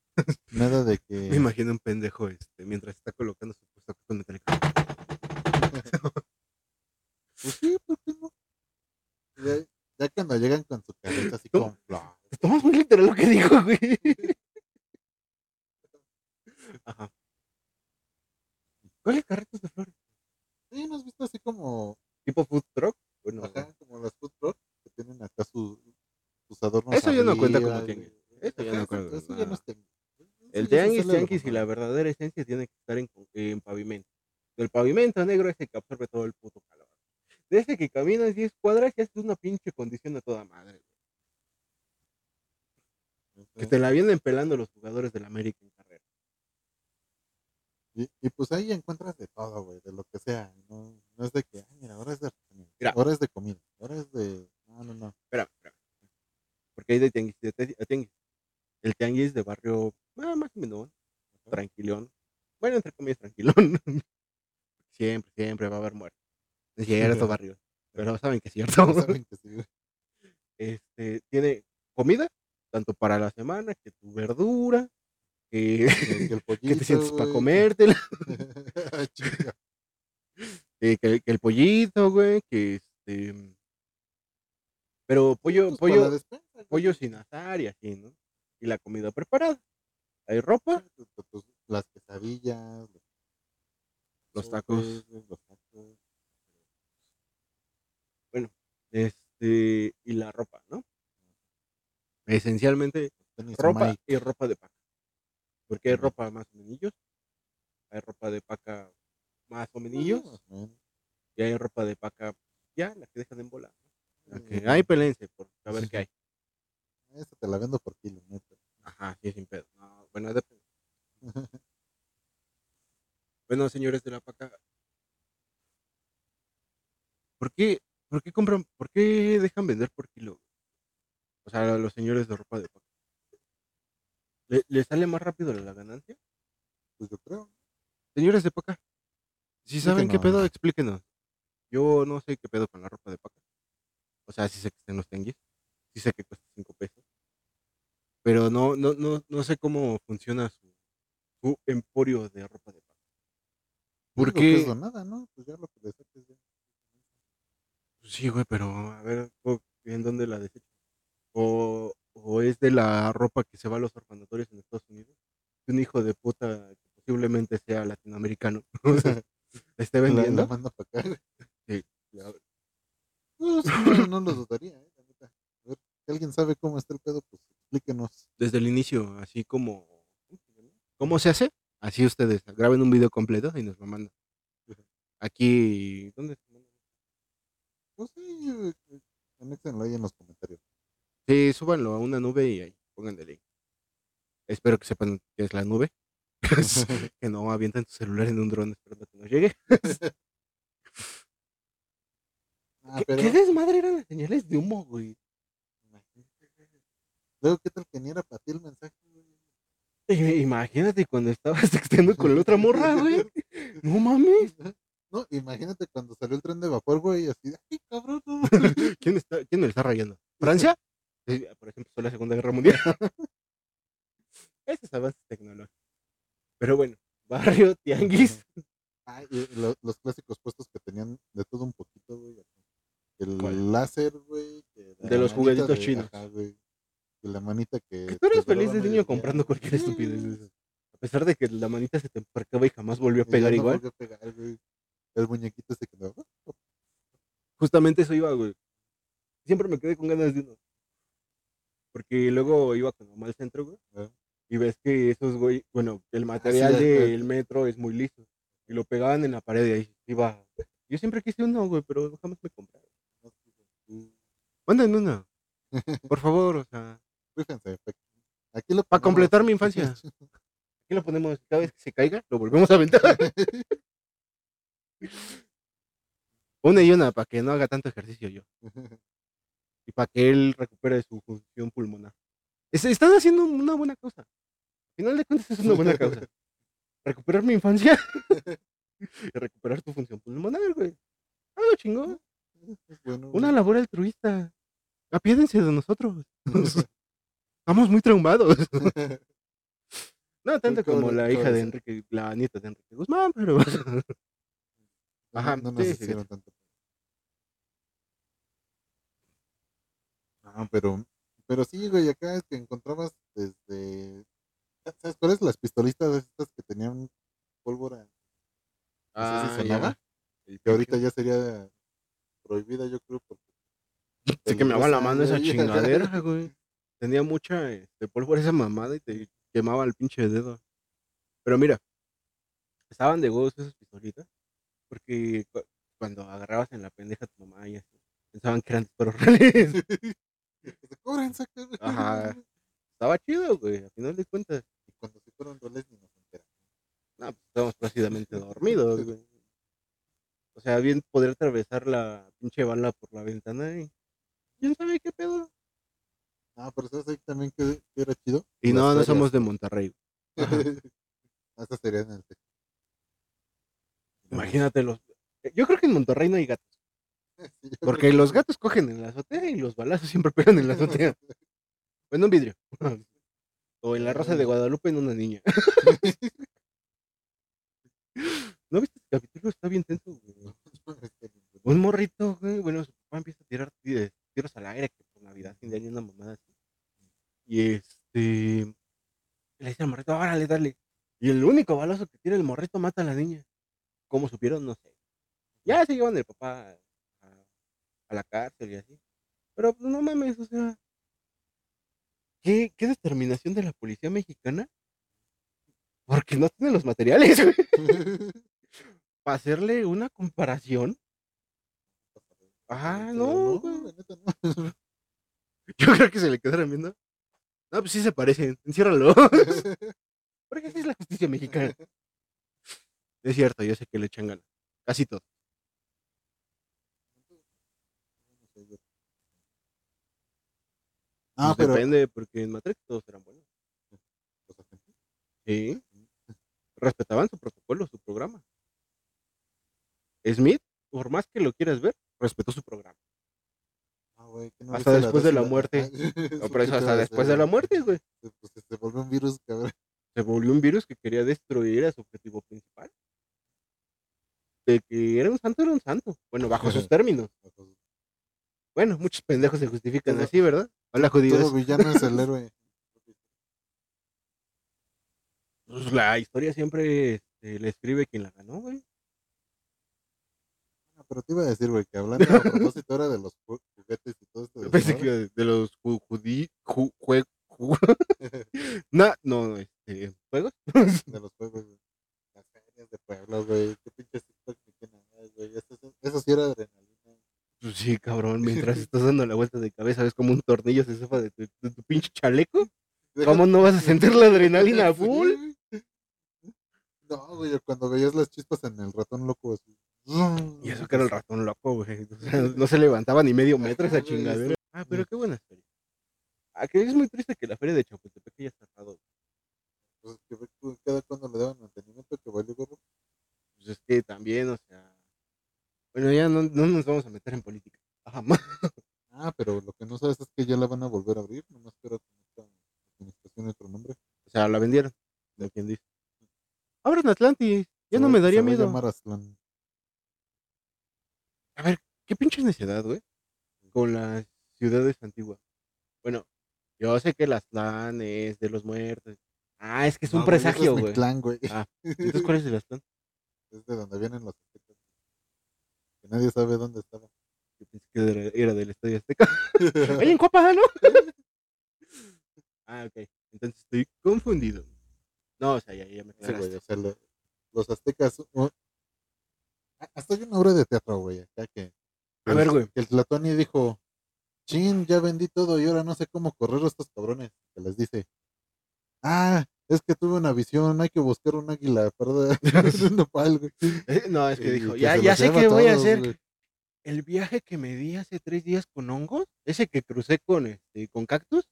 nada de [laughs] que... Me imagino un pendejo este, mientras está colocando su puesto con metálico. [laughs] Pues sí, ¿por qué no? Ya, ya cuando llegan con su carreta así con flores, Estamos muy literal lo que dijo, güey. Ajá. ¿Cuáles carretas de flores? Sí, ¿no has visto así como, ¿Tipo food truck? Bueno, ajá, como las food truck tienen acá sus, sus adornos Eso ya no cuenta como tianguis. Eso ya no cuenta, Eso, ya no es tianguis. El tianguis, y la verdadera esencia tiene que estar en, en pavimento. El pavimento negro es el que absorbe todo el puto calor. Desde que caminas 10 cuadras ya es una pinche condición a toda madre. Que te la vienen pelando los jugadores del América en carrera. Y, y pues ahí encuentras de todo, güey, de lo que sea. No, no es de que, ay, mira, ahora es de Mira. ahora es de comida, ahora es de No, no, no. Espera, espera. Porque hay de tianguis de tianguis. El tianguis de barrio, ah, más o menos, tranquilón. Bueno, entre comillas, tranquilón. [laughs] siempre, siempre va a haber muertos. Es cierto, [laughs] barrio. Pero saben que es cierto. Saben que sí. [laughs] Este, tiene comida, tanto para la semana, que tu verdura, que, Que, el pollito, que te sientes para comértela, que- que el pollito, güey, que este... Pero pollo, Pues, pollo, despensa, pollo sin azar y así, ¿no? Y la comida preparada. Hay ropa, Tus- tus- Las quesadillas, Los tacos. los tacos. este, y la ropa, ¿no? Esencialmente ropa Mike. y ropa de paca. Porque hay ropa más o menos, hay ropa de paca más o menos, Más o menos. y hay ropa de paca ya, la que dejan en bola. ¿No? Que Ujú. hay pelense por saber qué hay. [laughs] Esa te la vendo por kilo, neta. Ajá, sí, sin pedo. No, bueno, depende. [laughs] Bueno, señores de la paca, ¿por qué, por qué compran, por qué dejan vender por kilo? O sea, los señores de ropa de paca. ¿Le, le sale más rápido la ganancia? Pues yo creo. Señores de paca, si saben qué Explíquenos. pedo, explíquenos. Yo no sé qué pedo con la ropa de paca. O sea, sí sé que está en los tenguis, sí sé que cuesta 5 pesos, pero no, no, no, no sé cómo funciona su, su emporio de ropa de paca. ¿Por ¿Por qué? qué? es donada, ¿no? Pues ya lo que le saques ya. Sí, güey, pero a ver, ¿o- ¿en dónde la desecho? O, o es de la ropa que se va a los orfanatorios en Estados Unidos. Un hijo de puta que posiblemente sea latinoamericano. [laughs] o sea, [laughs] esté vendiendo. la manda para acá. Sí, No, no, no lo dudaría, ¿eh? La neta. A ver, si alguien sabe cómo está el pedo, pues explíquenos. desde el inicio, así como... ¿Cómo se hace? Así ustedes, graben un video completo y nos lo mandan. Aquí, ¿dónde se manda? No sé, eh, eh, ahí en los comentarios. Sí, súbanlo a una nube y ahí, pongan el link. Espero que sepan qué es la nube. [laughs] que no avientan tu celular en un dron esperando que nos llegue. [laughs] Ah, ¿Qué, pero qué desmadre eran las señales de humo, güey? luego, ¿qué tal que ni era para ti el mensaje? güey? Imagínate cuando estabas [laughs] texteando con la otra morra, güey. No mames. No, imagínate cuando salió el tren de vapor, güey, así, ay, cabrón, no. [laughs] ¿Quién, está, ¿Quién lo está rayando? ¿Francia? Sí, por ejemplo, fue la Segunda Guerra Mundial. [laughs] Esos avances tecnológicos. Pero bueno, barrio, tianguis. Ay, lo- los clásicos puestos que tenían de todo un poquito, güey. El ¿Cuál? láser, güey. De los juguetitos de- chinos. ajá, güey, que la manita que. Tú eres feliz de niño comprando cualquier estupidez. de. A pesar de que la manita se te emparcaba y jamás volvió a pegar no igual. volvió a pegar. El muñequito ese que no. Justamente eso iba, güey. Siempre me quedé con ganas de uno. Porque luego iba con mamá al centro, güey. Ah. Y ves que esos, güey, bueno, el material ya, del metro es muy liso. Y lo pegaban en la pared y ahí iba. Yo siempre quise uno, güey, pero jamás me compraron. Manden uno. [laughs] Por favor, o sea. Fíjense, aquí lo Para completar mi [laughs] infancia. Aquí lo ponemos. Cada vez que se caiga, lo volvemos a aventar. [laughs] Una y una para que no haga tanto ejercicio yo. Y para que él recupere su función pulmonar. Es- están haciendo una buena causa. Al final de cuentas es una buena causa. Recuperar mi infancia. y recuperar tu función pulmonar, güey. Algo chingón. [laughs] Bueno, Una labor altruista. Apiédense de nosotros. [laughs] [laughs] Estamos muy traumados. No tanto ¿cómo como la hija de Enrique, la nieta de Enrique Guzmán, pero No, Ajá, no nos sí, sí, hicieron tanto. Ah, pero, pero sí, güey, acá es que encontrabas desde. ¿Sabes cuáles? Las pistolitas de estas que tenían pólvora. No sé si sonaba. Que ahorita ya sería prohibida, yo creo, porque. Se quemaba la mano esa [laughs] chingadera, güey. Tenía mucha este, pólvora esa mamada y te quemaba el pinche dedo. Pero mira, estaban de huevos esas pistolitas. Porque cu- cuando agarrabas en la pendeja a tu mamá y así, pensaban que eran disparos reales. [laughs] Ajá. Estaba chido, güey, a final de cuentas. Y cuando se fueron roles ni nos enteramos. No, pues estábamos plácidamente [laughs] dormidos, güey. O sea, bien poder atravesar la pinche bala por la ventana y ¿Quién sabe qué pedo? Ah, pero ¿sabes ahí también que, que era chido? Y no, no somos de Monterrey. Ajá. [laughs] Esa sería en el. Imagínate los... Yo creo que en Monterrey no hay gatos. [laughs] Porque los gatos cogen en la azotea y los balazos siempre [laughs] pegan en la azotea. O en un vidrio. O en la Rosa de Guadalupe en una niña. ¿No viste el capítulo? Está bien tenso, güey. [laughs] Un morrito, güey. Bueno, su papá empieza a tirar ti- tiros al aire que por Navidad, fin de año, una mamada así. Y este. Le dice al morrito, órale, dale. Y el único balazo que tira el morrito mata a la niña. ¿Cómo supieron? No sé. Ya se llevan el papá a, la cárcel y así. Pero pues no mames, o sea. ¿Qué, qué determinación de la policía mexicana? Porque no tiene los materiales, güey, [laughs] para hacerle una comparación. Ah, no, güey. [laughs] Yo creo que se le quedaron viendo. No, pues sí se parecen. Enciérralo. [laughs] Porque así es la justicia mexicana. [laughs] Es cierto, yo sé que le echan ganas. Casi todo. Ah, Pues pero Depende, porque en Matrix todos eran buenos. Sí. Respetaban su protocolo, su programa. Smith, por más que lo quieras ver, respetó su programa. Ah, güey, que no Hasta después de la muerte. [laughs] No, pero eso ¿qué te hasta después de la muerte, güey. Pues se, volvió un virus, cabrón. Se volvió un virus que quería destruir a su objetivo principal. De que era un santo, era un santo. Bueno, bajo sus [laughs] términos. Bueno, muchos pendejos se justifican Todo- así, ¿verdad? Hola, judíos. Todo villano es el héroe. [laughs] Pues la historia siempre este, le escribe quien la ganó, güey. Pero te iba a decir, güey, que hablando a propósito ahora de los ju- juguetes y todo esto. Yo pensé que de los ju- judí, ju- jue- ju- [laughs] Na- no, este, juegos. [laughs] de los juegos, güey. Las ferias de pueblo, güey. Qué pinches TikTok qué nada, güey. Eso, sí era adrenalina. Pues sí, cabrón, mientras [laughs] estás dando la vuelta de cabeza, ves como un tornillo se zafa de tu, de tu pinche chaleco. ¿Cómo no vas a sentir la adrenalina full? No, güey, cuando veías las chispas en el ratón loco así. Y eso que era el ratón loco, güey. [laughs] O sea, no se levantaba ni medio metro esa Ajá, chingadera. Ah, pero qué buena feria. Ah, que es muy triste que la feria de Chapultepec haya cerrado. Pues que cada cuando le daban mantenimiento que valió gorro. Pues es que también, o sea. Bueno, ya no, no nos vamos a meter en política. Jamás. Ah, pero lo que no sabes es que ya la van a volver a abrir, nomás que ahora con esta administración otro nombre. O sea, la vendieron. De quien dice. Abran Atlantis. Ya no me daría miedo. A ver, qué pinche necedad, güey. Con las ciudades antiguas. Bueno, yo sé que las Aztlán es de los muertos. Ah, es que es un No, güey, ese presagio, es güey. Mictlán, güey. Ah, Entonces, ¿cuál es el Aztlán? Es de donde vienen los aztecas. Que nadie sabe dónde estaba. Yo pensé que era, era del Estadio Azteca. [laughs] Ahí en Copa, ¿no? ah, ok. Entonces estoy confundido. No, o sea, ya, ya me Sí, güey, aclaraste. o sea, lo- los aztecas. Hasta hay una obra de teatro, güey, acá que. A ver, güey. El Tlatoni dijo: Chin, ya vendí todo y ahora no sé cómo correr a estos cabrones. Que les dice: Ah, es que tuve una visión, hay que buscar un águila un [laughs] [laughs] nopal, güey. Eh, No, es que dijo, que ya, ya sé qué voy a hacer. güey. El viaje que me di hace tres días con hongos, ese que crucé con, este, con cactus,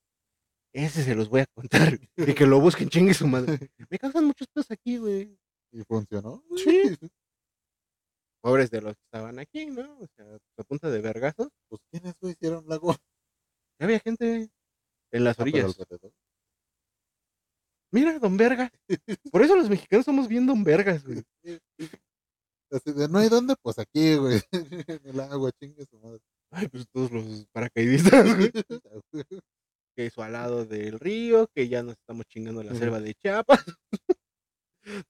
ese se los voy a contar. Y que lo busquen, chingue su madre. [laughs] Me causan muchos pedos aquí, güey. Y funcionó. güey. Sí. Pobres de los que estaban aquí, ¿no? O sea, a punta de vergazos. Pues, ¿quiénes, güey, hicieron lago? Ya había gente en las Ah, orillas. Mira, don Verga. Por eso los mexicanos somos bien don Vergas, güey. Así de, no hay dónde, pues aquí, güey. [laughs] En el agua, chingue su madre. Ay, pues todos los paracaidistas, güey. [laughs] Que eso al lado del río, que ya nos estamos chingando la selva de Chiapas. [laughs]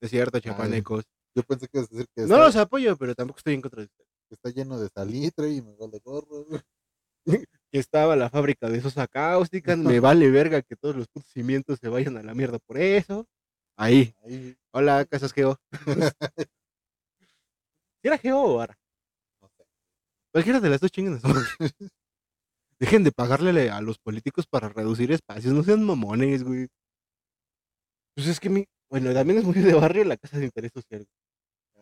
Es cierto, chapanecos. Yo pensé que ibas a decir que, No está, los apoyo, pero tampoco estoy en contra de ustedes. que está lleno de salitre y me vale gorro. [laughs] Que estaba la fábrica de sosa cáustica, [laughs] me vale verga que todos los putos cimientos se vayan a la mierda por eso. Ahí. Ahí, Hola, Casas Geo. [laughs] ¿Era Geo o Ara? no sé. Cualquiera de las dos madre. Dejen de pagarle a los políticos para reducir espacios, no sean mamones, güey. Pues es que mi. Bueno, también es muy de barrio la casa de interés social.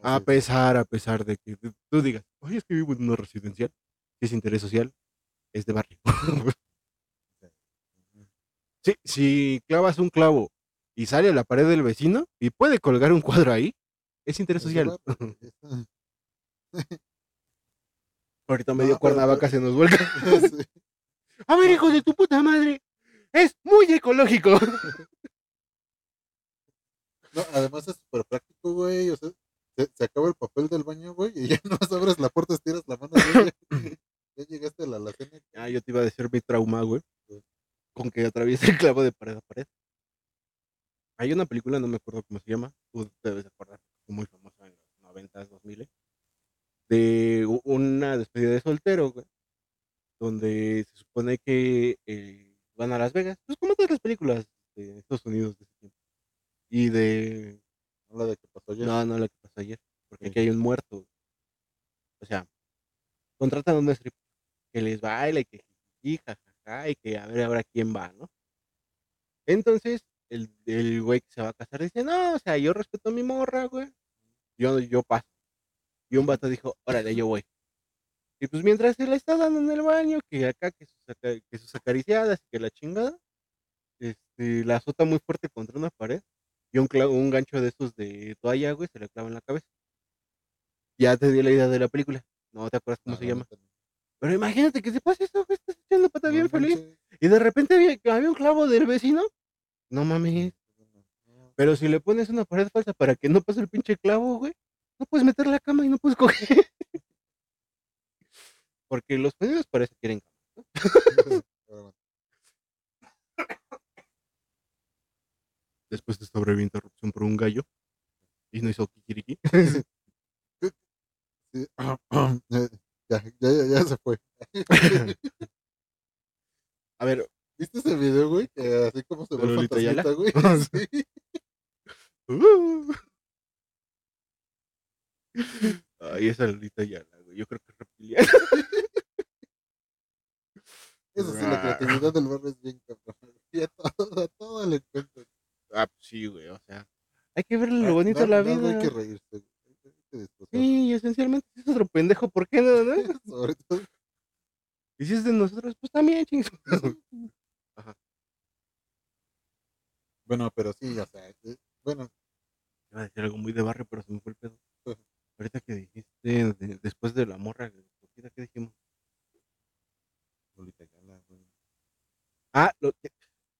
A pesar, a pesar de que tú- digas, oye, es que vivo en una residencial, que es interés social. es de barrio. [laughs] Sí, si clavas un clavo y sale a la pared del vecino y puede colgar un cuadro ahí, es interés social. [laughs] [laughs] Ahorita medio Cuernavaca se nos vuelve. A ver, hijo de tu puta madre, es muy ecológico. No, además es súper práctico, güey. O sea, se, se acaba el papel del baño, güey, y ya [laughs] no abres la puerta, estiras la mano, güey. Ya, [laughs] llegaste a la alacena. Ah, yo te iba a decir mi trauma, güey. Con que atraviesa el clavo de pared a pared. Hay una película, no me acuerdo cómo se llama. Tú te debes acordar. Muy famosa en los 90s, 2000 De u- una despedida de soltero, güey. Donde se supone que eh, van a Las Vegas. Pues como todas las películas de Estados Unidos de ese tiempo. Y de No la de que pasó ayer. no, no la que pasó ayer. Porque Sí. aquí hay un muerto. O sea, contratan a un strip que les baila y que jiji, jajaja, y que a ver ahora quién va, ¿no? Entonces, el, el güey que se va a casar dice, no, o sea, yo respeto a mi morra, güey. Yo, yo paso. Y un vato dijo, órale, yo voy. Y pues mientras se la está dando en el baño, que acá, que sus, que sus acariciadas, que la chingada, este, la azota muy fuerte contra una pared y un, un gancho de esos de toalla, güey, se le clava en la cabeza. Ya te di la idea de la película. No te acuerdas cómo No, se la llama. no. Pero imagínate que se pasa eso, güey, estás echando pata bien feliz. Y de repente había, había un clavo del vecino. No mames. Pero si le pones una pared falsa para que no pase el pinche clavo, güey, no puedes meter la cama y no puedes coger. [laughs] Porque los pedidos parece que quieren cama. [laughs] pero bueno. Después de esta breve interrupción por un gallo. Y no hizo kikiriki. [laughs] Sí. [clears throat] Eh, ya, ya, ya, ya se fue. [laughs] A ver, ¿Viste ese video, güey? Que así como se ¿De ve el fantasmita, güey. [laughs] Sí. Uh. Ay, esa Lolita ya, güey. Yo creo que es reptiliana. Eso sí, la creatividad del barrio es bien cabrón. Y a todo, a todo le encuentro. Ah, pues sí, güey. O sea, hay que ver lo bonito de la vida. Hay que reírse. Hay que disfrutar. Sí, y esencialmente es otro pendejo, ¿por qué no? no? [laughs] Sobre todo. Y si es de nosotros, pues también, chingos. [laughs] Bueno, pero sí, o sea, eh, bueno, Iba a decir algo muy de barrio, pero se me fue el pedo. [laughs] Ahorita que dijiste, de- después de la morra, que dijimos. Ah, lo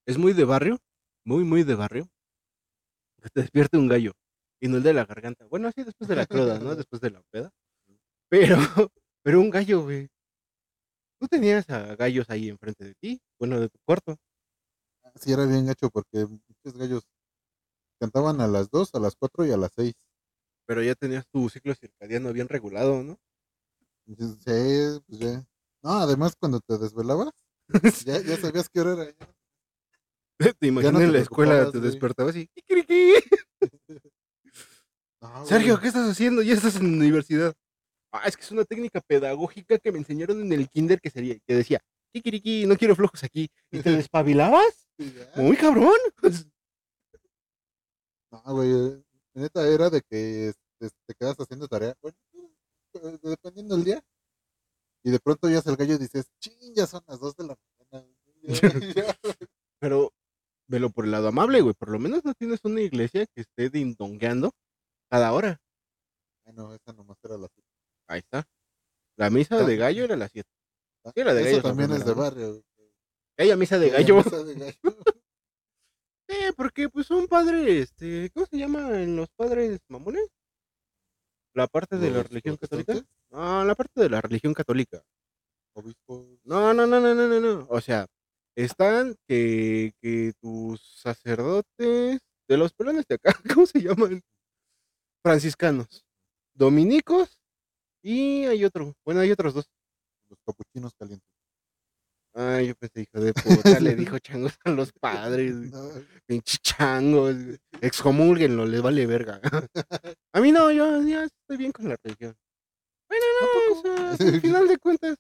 es muy de barrio, muy, muy de barrio. Que te despierte un gallo. Y no el de la garganta. Bueno, así después de la cruda, ¿no? [laughs] Después de la peda. Pero, [laughs] pero un gallo, güey. ¿Tú tenías a gallos ahí enfrente de ti? Bueno, de tu cuarto. Sí, era bien gacho porque muchos gallos cantaban a las 2, a las 4 y a las 6. Pero ya tenías tu ciclo circadiano bien regulado, ¿no? Sí, pues ya. No, además cuando te desvelabas, [laughs] ya, ya sabías qué hora era. [laughs] Te imaginas te en la escuela, te despertabas y... [laughs] No, Sergio. ¿qué estás haciendo? Ya estás en la universidad. Ah, es que es una técnica pedagógica que me enseñaron en el kinder que sería, que decía, Kikiriki, no quiero flojos aquí. ¿Y te [laughs] despabilabas? Muy cabrón. No, güey. eh, Neta era de que este, te quedas haciendo tarea. Bueno, eh, dependiendo del día. Y de pronto ya el gallo y dices, ching, ya son las 2 de la mañana. güey". Ya, Pero velo por el lado amable, güey. Por lo menos no tienes una iglesia que esté dindongueando cada hora. Bueno, esa nomás era la Ahí está. La misa Ah. de gallo era a las 7. Sí, la de Eso gallo también es de barrio. Ella misa de gallo. misa de gallo. Sí, porque pues son padres, este, ¿cómo se llaman los padres mamones? La parte de la religión católica. No, la parte de la religión católica. obispos. No, no, no, no, no, no, no. O sea, están que, que tus sacerdotes de los pelones de acá, [laughs] ¿cómo se llaman? Franciscanos, dominicos y hay otro. Bueno, hay otros dos. Los capuchinos calientes. Ay, yo pensé, hijo de puta, le dijo [laughs] changos a los padres. No, Pinche changos. Excomúlguenlo, les vale verga. [laughs] A mí no, yo ya estoy bien con la religión. Bueno, no, o al final de cuentas,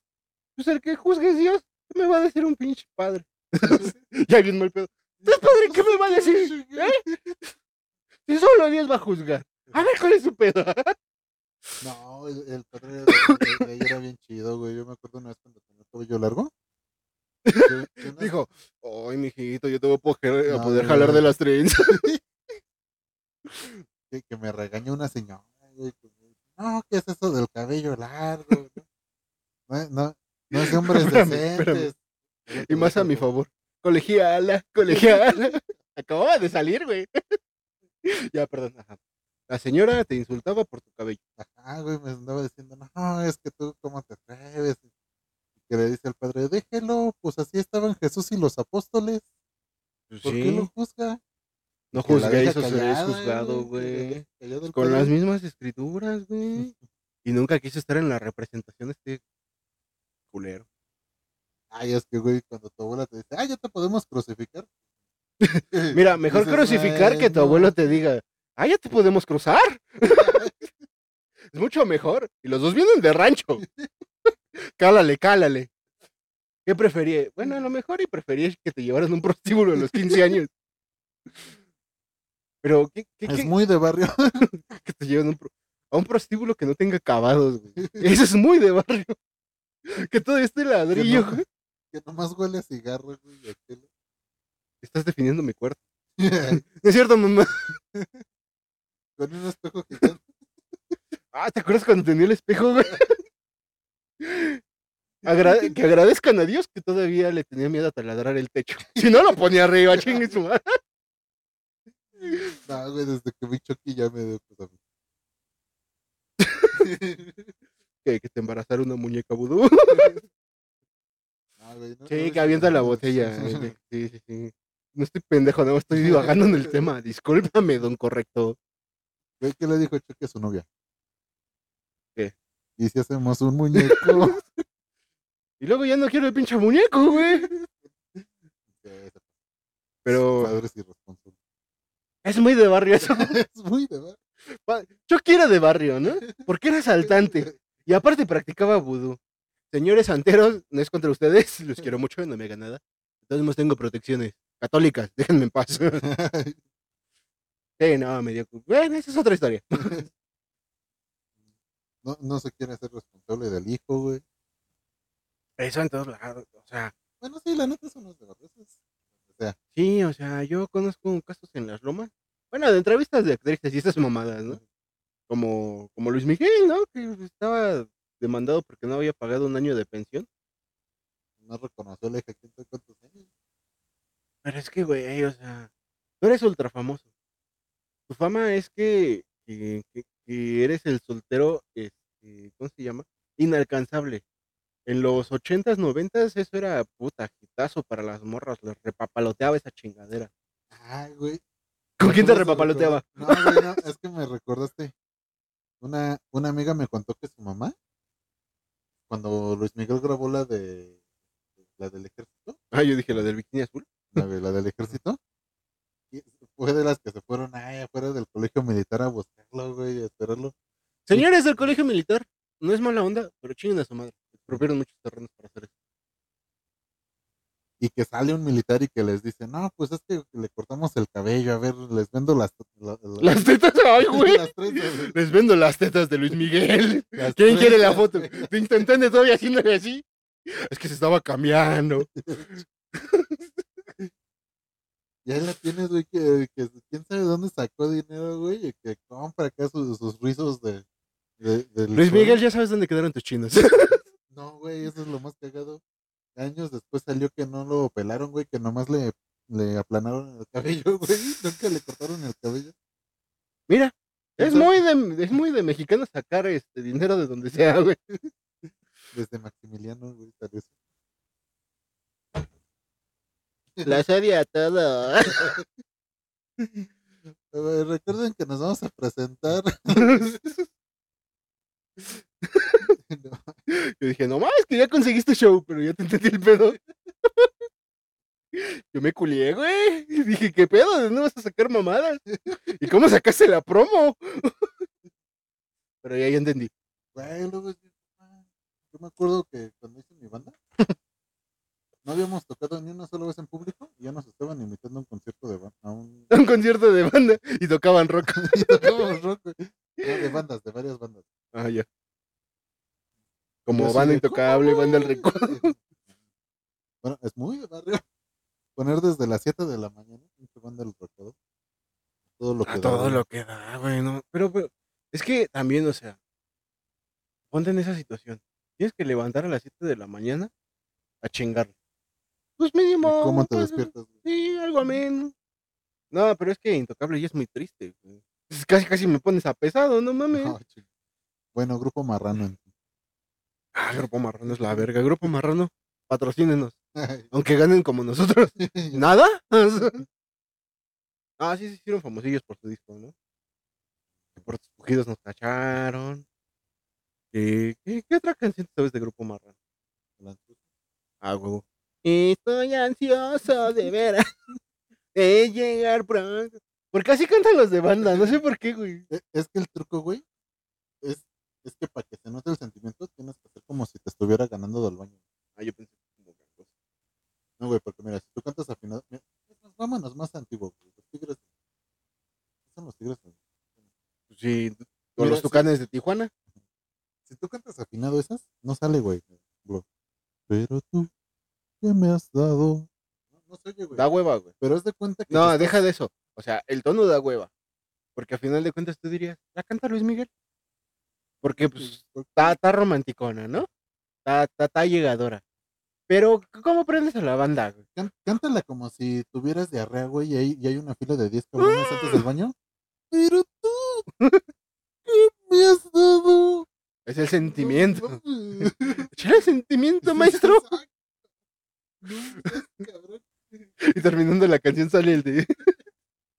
pues el que juzgue es Dios, ¿qué me va a decir un pinche padre? [laughs] ya bien mal pedo. ¿Dios padre qué me va a decir? ¿Eh? Si solo Dios va a juzgar. A ver cuál es su pedo. No, el, el padre de, de- era bien chido, güey. Yo me acuerdo una vez cuando tenía el cabello largo. Dijo, ay, mijito, yo te voy a poder, a No, poder no, jalar de las trenzas. [laughs] que, que me regañó una señora, güey. que no, ¿qué es eso del cabello largo? No, no, es de hombres Espérame, decentes. Y más a mi favor. Colegiala, colegiala. [laughs] Acababa de salir, güey. [laughs] ya, perdón. Ajá. La señora te insultaba por tu cabello. Ajá, güey, me andaba diciendo, no, es que tú, ¿cómo te atreves? Y que le dice al padre, déjelo, pues así estaban Jesús y los apóstoles. Pues ¿Por qué lo juzga? No juzguéis deja o seréis callada, juzgado, que la güey. Con las mismas escrituras, güey. [laughs] Y nunca quise estar en la representación de este culero. Ay, es que, güey, cuando tu abuela te dice, ah, ya te podemos crucificar. [laughs] Mira, mejor Dices, crucificar que tu abuelo te diga, ah, ya te podemos cruzar. [laughs] es mucho mejor. Y los dos vienen de rancho. [laughs] cálale, cálale. ¿Qué preferí? Bueno, a lo mejor y preferí que te llevaran un prostíbulo a los 15 años. Pero, ¿qué, qué, Es qué- muy de barrio. que te lleven a un pro- a un prostíbulo que no tenga acabados, güey? Eso es muy de barrio. [laughs] Que todo esté ladrillo. no- güey. que nomás huele a cigarro, güey. Estás definiendo mi cuerpo. [laughs] No es cierto, mamá. Con un espejo gigante. Ah, ¿te acuerdas cuando tenía el espejo, güey? [laughs] Agra- que agradezcan a Dios que todavía le tenía miedo a taladrar el techo. Si no, lo ponía arriba, chingue su madre. No, güey, desde que vi Chucky ya me dio pues a mí. Que, que te embarazara una muñeca vudú. No, [laughs] güey, no, no, Sí, que avienta la botella. eh, Sí, sí, sí. No estoy pendejo, no, estoy divagando en el tema. Discúlpame, don correcto. Güey, ¿qué le dijo Chucky a su novia? ¿Qué? ¿Y si hacemos un muñeco? [laughs] Y luego ya no quiero el pinche muñeco, güey. [laughs] Pero es muy de barrio eso. es muy de barrio. Yo quiero de barrio, ¿no? Porque era asaltante. Y aparte practicaba vudú. Señores santeros, no es contra ustedes, [laughs] los quiero mucho, no me hagan nada. Entonces más tengo protecciones católicas, [laughs] déjenme en paz. [laughs] sí, no, me dio... cu- Bueno, esa es otra historia. no, no se quiere hacer responsable del hijo, güey. Eso en todos lados, o sea, Bueno, sí, la neta son los de barrio. eso es- O sea, sí, o sea, yo conozco casos en las lomas. Bueno, de entrevistas de actrices y estas mamadas, ¿no? Como, como Luis Miguel, ¿no? Que estaba demandado porque no había pagado un año de pensión. no reconoció la hija quién sabe cuántos años. Pero es que, güey, o sea, tú eres ultra famoso. Tu fama es que, que, que- que eres el soltero, este, ¿cómo se llama? Inalcanzable. En los ochentas, noventas, eso era puta hitazo para las morras, les repapaloteaba esa chingadera. Ay, güey. ¿Con quién te repapaloteaba? No, güey, no, es que me recordaste. Una, una amiga me contó que su mamá, cuando Luis Miguel grabó la de la del ejército, Ah, yo dije la del bikini azul. la, de- la del ejército, y fue de las que se fueron ahí afuera del colegio militar a buscarlo, güey, a esperarlo. Señores del colegio militar, no es mala onda, pero chinguen a su madre. Expropiaron muchos terrenos para hacer eso. Y que sale un militar y que les dice, no, pues es que le cortamos el cabello, a ver, les vendo las... la- la- Las tetas, [laughs] ay, güey. las. Les vendo las tetas de Luis Miguel. [laughs] Las ¿Quién quiere la foto? Te intenté todavía haciéndole así. Es que se estaba cambiando. [laughs] Y ahí la tienes, güey, que, que quién sabe dónde sacó dinero, güey, y que compra acá sus, sus rizos de... de- Luis. Miguel, ya sabes dónde quedaron tus chinos. No, güey, eso es lo más cagado. Años después salió que no lo pelaron, güey, que nomás le, le aplanaron el cabello, [laughs] güey. Nunca le cortaron el cabello. Mira, es muy de, es muy de mexicano sacar este dinero de donde sea, güey. [laughs] Desde Maximiliano, güey, salió eso. La serie a todo. [laughs] Ver, recuerden que nos vamos a presentar. No, Yo dije, no mames, que ya conseguiste show, pero ya te entendí el pedo. Yo me culié, güey. Y dije, ¿qué pedo? ¿De dónde vas a sacar mamadas? ¿Y cómo sacaste la promo? Pero ya, ya entendí. Güey, luego yo me acuerdo que cuando hice mi banda, no habíamos tocado ni una sola vez en público y ya nos estaban invitando a un concierto de banda, a un [laughs] Un concierto de banda y tocaban rock. [laughs] y tocábamos rock, güey. No, de bandas, de varias bandas. Ah, ya. Como banda intocable, ¿cómo, banda del recuerdo. [laughs] Bueno, es muy de barrio. Poner desde las 7 de la mañana, banda del. Todo lo que A da, todo güey. lo que da, güey, no. Pero, pero, es que también, o sea, ponte en esa situación. Tienes que levantar a las 7 de la mañana a chingarle. Pues ¿Y mínimo. ¿Cómo te pues, despiertas? güey? Sí, algo ameno. No, pero es que Intocable ya es muy triste, güey. Casi, casi me pones a pesado, no [laughs] mames. No, bueno, grupo marrano. Ah, Grupo Marrano es la verga. Grupo Marrano, patrocínenos. Aunque ganen como nosotros. [laughs] ¿Nada? [laughs] ah, sí, se hicieron famosillos por su disco, ¿no? Que por tus pujidos nos cacharon. ¿Qué, qué, qué otra canción sabes de Grupo Marrano? Ah, huevo. Estoy ansioso de veras [laughs] de llegar pronto. Porque así cantan los de banda, no sé por qué, güey. E- Es que el truco, güey, es, es que para que se note el sentimiento tienes que hacer como si te estuviera ganando del baño. Ah, yo pensé que como gangoso. No, güey, porque mira, si tú cantas afinado, mira, vámonos más antiguo, güey. Los tigres. ¿qué son los tigres? güey? Pues sí, o los sí. tucanes de Tijuana. Si tú cantas afinado esas, no sale, güey. bro. Pero tú, ¿qué me has dado? No, no se oye, güey. Da hueva, güey. Pero haz de cuenta que. No, deja estás- de eso. O sea, el tono da hueva. Porque a final de cuentas tú dirías, ¿la canta Luis Miguel? Porque pues está, está romanticona, ¿no? Está, está, está llegadora. Pero, ¿cómo prendes a la banda? Can- cántala como si tuvieras diarrea, güey, y hay, y hay una fila de 10 cabrones antes del baño. Pero tú, ¿qué me has dado? Es el sentimiento. [laughs] Échale el sentimiento, maestro. Y terminando la canción sale el de.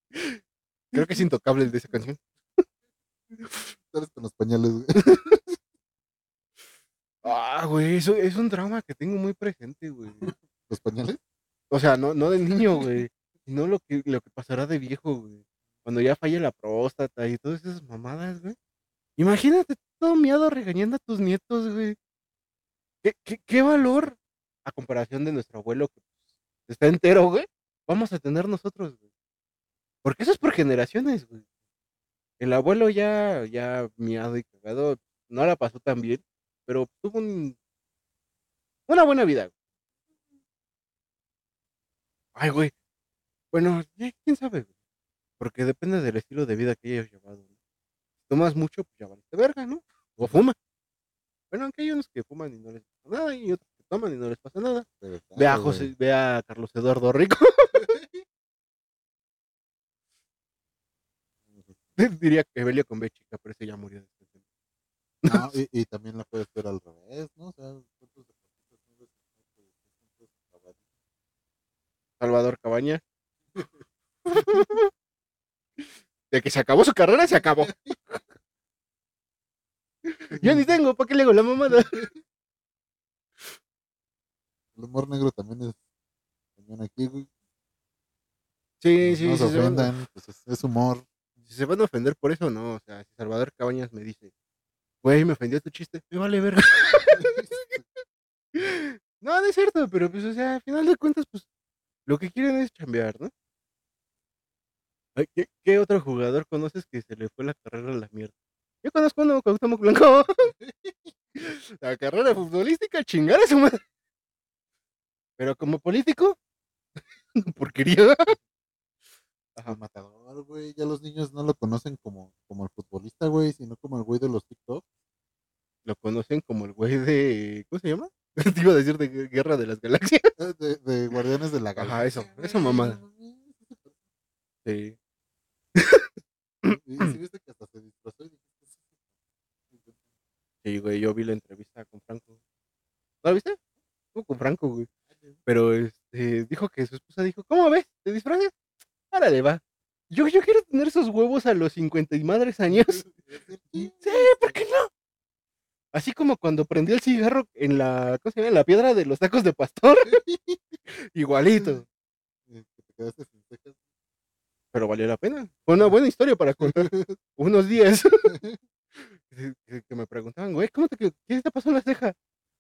[laughs] Creo que es intocable el de esa canción. [laughs] Con los pañales, güey. Ah, güey, eso es un trauma que tengo muy presente, güey. ¿Los pañales? O sea, no, no de niño, güey. Sino lo que, lo que pasará de viejo, güey. Cuando ya falle la próstata y todas esas mamadas, güey. Imagínate todo miado regañando a tus nietos, güey. ¿Qué, qué, qué valor a comparación de nuestro abuelo que está entero, güey? Vamos a tener nosotros, güey. Porque eso es por generaciones, güey. El abuelo ya, ya miado y cagado, no la pasó tan bien, pero tuvo un, una buena vida. Ay, güey. Bueno, quién sabe, güey. Porque depende del estilo de vida que hayas llevado. ¿no? Si tomas mucho, pues ya valiste verga, ¿no? O fuma. Bueno, aunque hay unos que fuman y no les pasa nada, y otros que toman y no les pasa nada. Ve a José, ve a Carlos Eduardo Rico. [laughs] [laughs] Diría que Belio con B chica, pero ese ya murió después de- No, [laughs] y, y también la puedes ver al revés, ¿no? O sea, ¿cuántos deportistas no son clavaditos? Salvador Cabaña. [laughs] De que se acabó su carrera, se acabó. Yo ni tengo, ¿para qué le hago la mamada? El humor negro también es cañón aquí, güey. Sí, No- sí, no sí. se se ofendan, pues es, es humor. Si se van a ofender por eso, no. O sea, si Salvador Cabañas me dice, güey, me ofendió tu chiste, me vale verga. [laughs] No, no es cierto, pero pues, o sea, al final de cuentas, pues, lo que quieren es chambear, ¿no? ¿Qué, qué otro jugador conoces que se le fue la carrera a la mierda? Yo conozco uno, Cuauhtémoc Blanco. [laughs] la carrera futbolística, chingar a su madre. Pero como político, [laughs] porquería. El matador, güey. Ya los niños no lo conocen como, como el futbolista, güey, sino como el güey de los TikTok. Lo conocen como el güey de. ¿Cómo se llama? [laughs] Te iba a decir de Guerra de las Galaxias. [laughs] eh, De, de Guardianes de la Ajá, Galaxia. eso, güey, esa mamada. Sí. Sí viste que hasta se disfrazó y "Sí, güey, yo vi la entrevista con Franco. ¿No la viste? Con Franco, güey. Pero este, dijo que su esposa dijo, ¿cómo ves? ¿Te disfrazas? Árale, va. Yo, yo quiero tener esos huevos a los 50 y madres años. [laughs] Sí, ¿por qué no? Así como cuando prendió el cigarro en la, ¿cómo se llama? En la piedra de los tacos de pastor. [laughs] Igualito. [laughs] Eh. Pero valió la pena. Fue una buena historia para contar unos días. que me preguntaban, güey, ¿cómo te, qué te pasó en la ceja?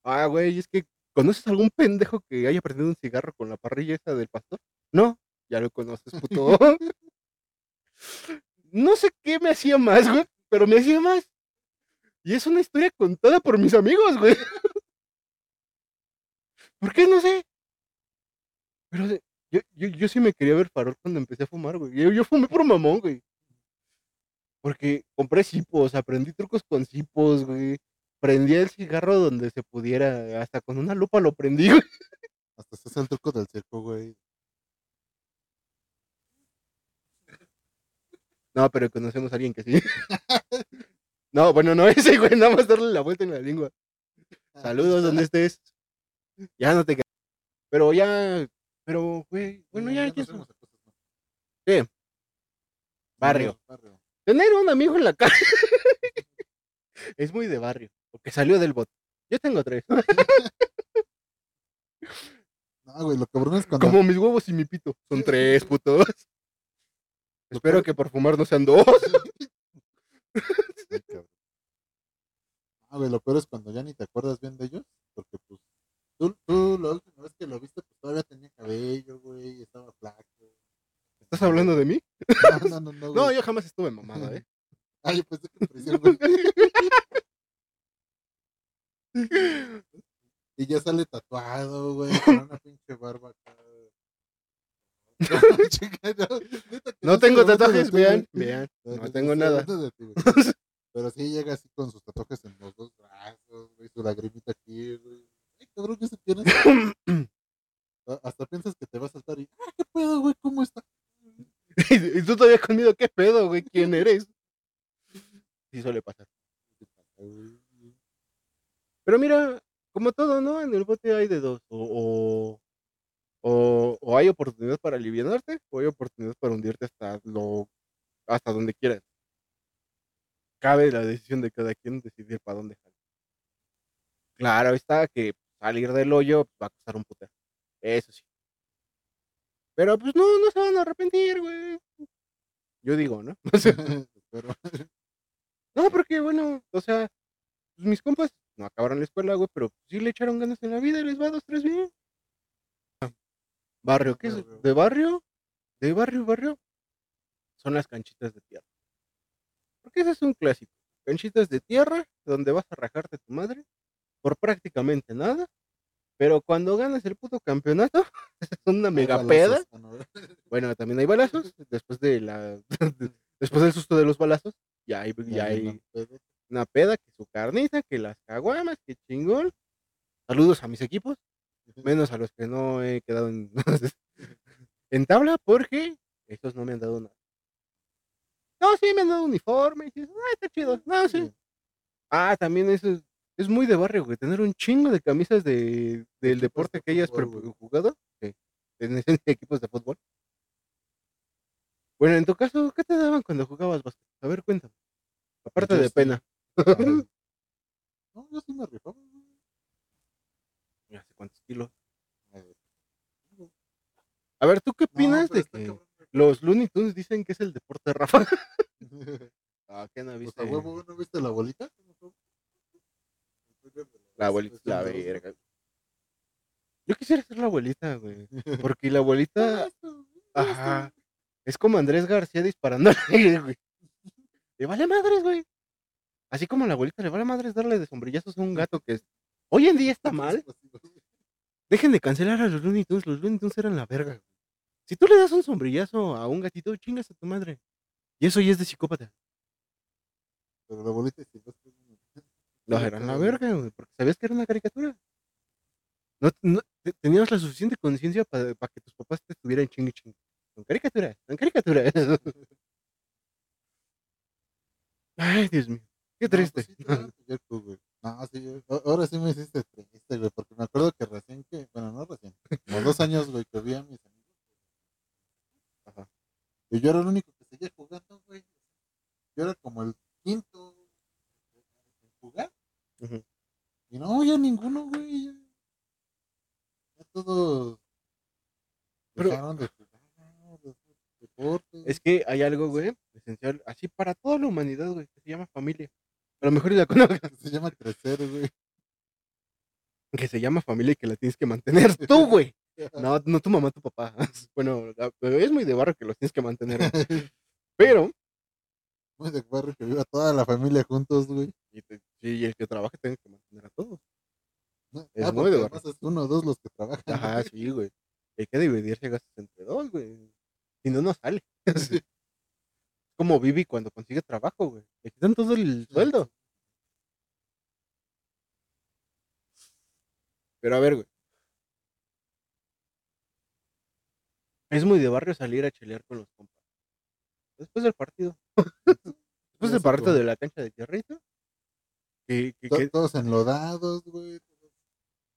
Ah, güey, es que ¿conoces algún pendejo que haya prendido un cigarro con la parrilla esa del pastor? No, ya lo conoces, [laughs] puto. no sé qué me hacía más, güey, pero me hacía más. Y es una historia contada por mis amigos, güey. [laughs] ¿Por qué? No sé. Pero yo, yo, yo sí me quería ver farol cuando empecé a fumar, güey. Yo, yo fumé por mamón, güey. Porque compré cipos, aprendí trucos con cipos, güey. Prendí el cigarro donde se pudiera. Hasta con una lupa lo prendí, güey. Hasta ese es el truco del circo, güey. No, pero conocemos a alguien que sí. [laughs] No, bueno, no [laughs] ese, güey. Nada más darle la vuelta en la lengua. Saludos donde estés. Ya no te Pero ya. Pero, güey. Bueno, ya. Barrio. Barrio. Tener un amigo en la calle. [laughs] es muy de barrio. Porque salió del bot. Yo tengo tres. No, güey, lo cabrón es cuando. Como mis huevos y mi pito. Son tres, putos. Espero que por fumar no sean dos. [laughs] Ay, cabrón. Ah, güey, lo peor es cuando ya ni te acuerdas bien de ellos, porque pues tú, tú la última vez que lo viste, pues todavía tenía cabello, güey, estaba flaco. ¿Estás hablando de mí? No, no, no, no, No, güey. yo jamás estuve mamado, ¿eh? [laughs] Ay, yo pensé que prisión, [laughs] güey. Y ya sale tatuado, güey, con una pinche barba acá. No, tengo tatuajes, vean, vean. No, tengo nada. [laughs] Pero sí llega así con sus tatuajes en los dos brazos, güey, su lagrimita aquí, güey. Ay, cabrón, ¿qué se tiene? [coughs] Hasta piensas que te va a saltar y, ah, ¿qué pedo, güey? ¿Cómo está? y tú todavía conmigo, ¿qué pedo, güey? ¿Quién eres? Sí suele pasar. Pero mira, como todo, ¿no? En el bote hay de dos. O, o, hay oportunidad para alivianarte, o hay oportunidad para hundirte hasta lo hasta donde quieras. Cabe la decisión de cada quien decidir para dónde jalar. Claro está que salir del hoyo va a costar un putero. Eso sí. Pero pues no, no se van a arrepentir, güey. Yo digo, ¿no? [laughs] Pero, [laughs] [laughs] No, porque bueno, o sea, pues mis compas no acabaron la escuela, güey, pero sí le echaron ganas en la vida y les va dos, tres bien. Barrio, ¿qué es? ¿De barrio? ¿De barrio, barrio? Son las canchitas de tierra. Porque ese es un clásico. Canchitas de tierra, donde vas a rajarte tu madre por prácticamente nada. Pero cuando ganas el puto campeonato, [laughs] es una mega peda. no, Bueno, también hay balazos. Después de la. [laughs] después del susto de los balazos, ya hay, ya hay una peda, que su carnita, que las caguamas, que chingón. Saludos a mis equipos, menos a los que no he quedado en, [laughs] en tabla, porque estos no me han dado nada. No, sí, me han dado uniforme. Y dices, ah, está chido. No, sí. Ah, también eso es, es muy de barrio, güey. Tener un chingo de camisas de, del deporte de que hayas fútbol, jugado. Sí, en equipos de fútbol. Bueno, en tu caso, ¿qué te daban cuando jugabas básquet? A ver, cuéntame. Aparte de pena. [laughs] No, yo sí me rifaba. No sé cuántos kilos. A ver, ¿tú qué opinas de que cabrón, los Looney Tunes dicen que es el deporte de Rafa? [laughs] Ah, ¿qué no Pues viste? a huevo, ¿no viste la bolita? La abuelita es la verga. Yo quisiera ser la abuelita, güey. Porque la abuelita [laughs] Ajá. es como Andrés García disparando al aire, güey. Le vale madres, güey. Así como la abuelita le vale madres darle de sombrillazos a un gato que es- hoy en día está mal. Dejen de cancelar a los Looney Tunes. Los Looney Tunes eran la verga. Si tú le das un sombrillazo a un gatito, chingas a tu madre. Y eso ya es de psicópata. Pero la bolita güey. No, Sí, eran la verga, güey, porque sabías que era una caricatura. No, no- te- tenías la suficiente conciencia para que tus papás te estuvieran chingue chingue. Son caricaturas, son caricaturas. [laughs] Ay, Dios mío, qué No, pues triste. sí, [laughs] No, sí, ahora sí me hiciste triste, güey, porque me acuerdo que recién que, bueno, no recién, como dos años, güey, que vi a mis amigos. Ajá. Y yo era el único que seguía jugando, güey. Yo era como el quinto en jugar. Y no, ya ninguno, güey. Ya, ya todos Pero- dejaron de jugar, de deporte. Es que hay algo, güey, esencial, así para toda la humanidad, güey, que se llama familia. A lo mejor la [laughs] conozcas, Se llama crecer, güey. que se llama familia y que la tienes que mantener [laughs] tú, güey. No, no tu mamá, tu papá. [laughs] Bueno, es muy de barro que los tienes que mantener. güey. Pero, Muy de barrio que viva toda la familia juntos, güey. y, te- sí, y el que trabaja tiene que mantener a todos. ¿no? Es Ah, muy de además es uno o dos los que trabajan. Ajá, sí, güey. Hay que dividirse gastos entre dos, güey. Si no, no sale. Como Vivi cuando consigue trabajo, güey. Le quitan todo el sueldo. Pero a ver, güey. Es muy de barrio salir a chelear con los compas. Después del partido. [laughs] Después del partido de la cancha de tierrita. Que, que, To- que- Todos enlodados, güey. Todos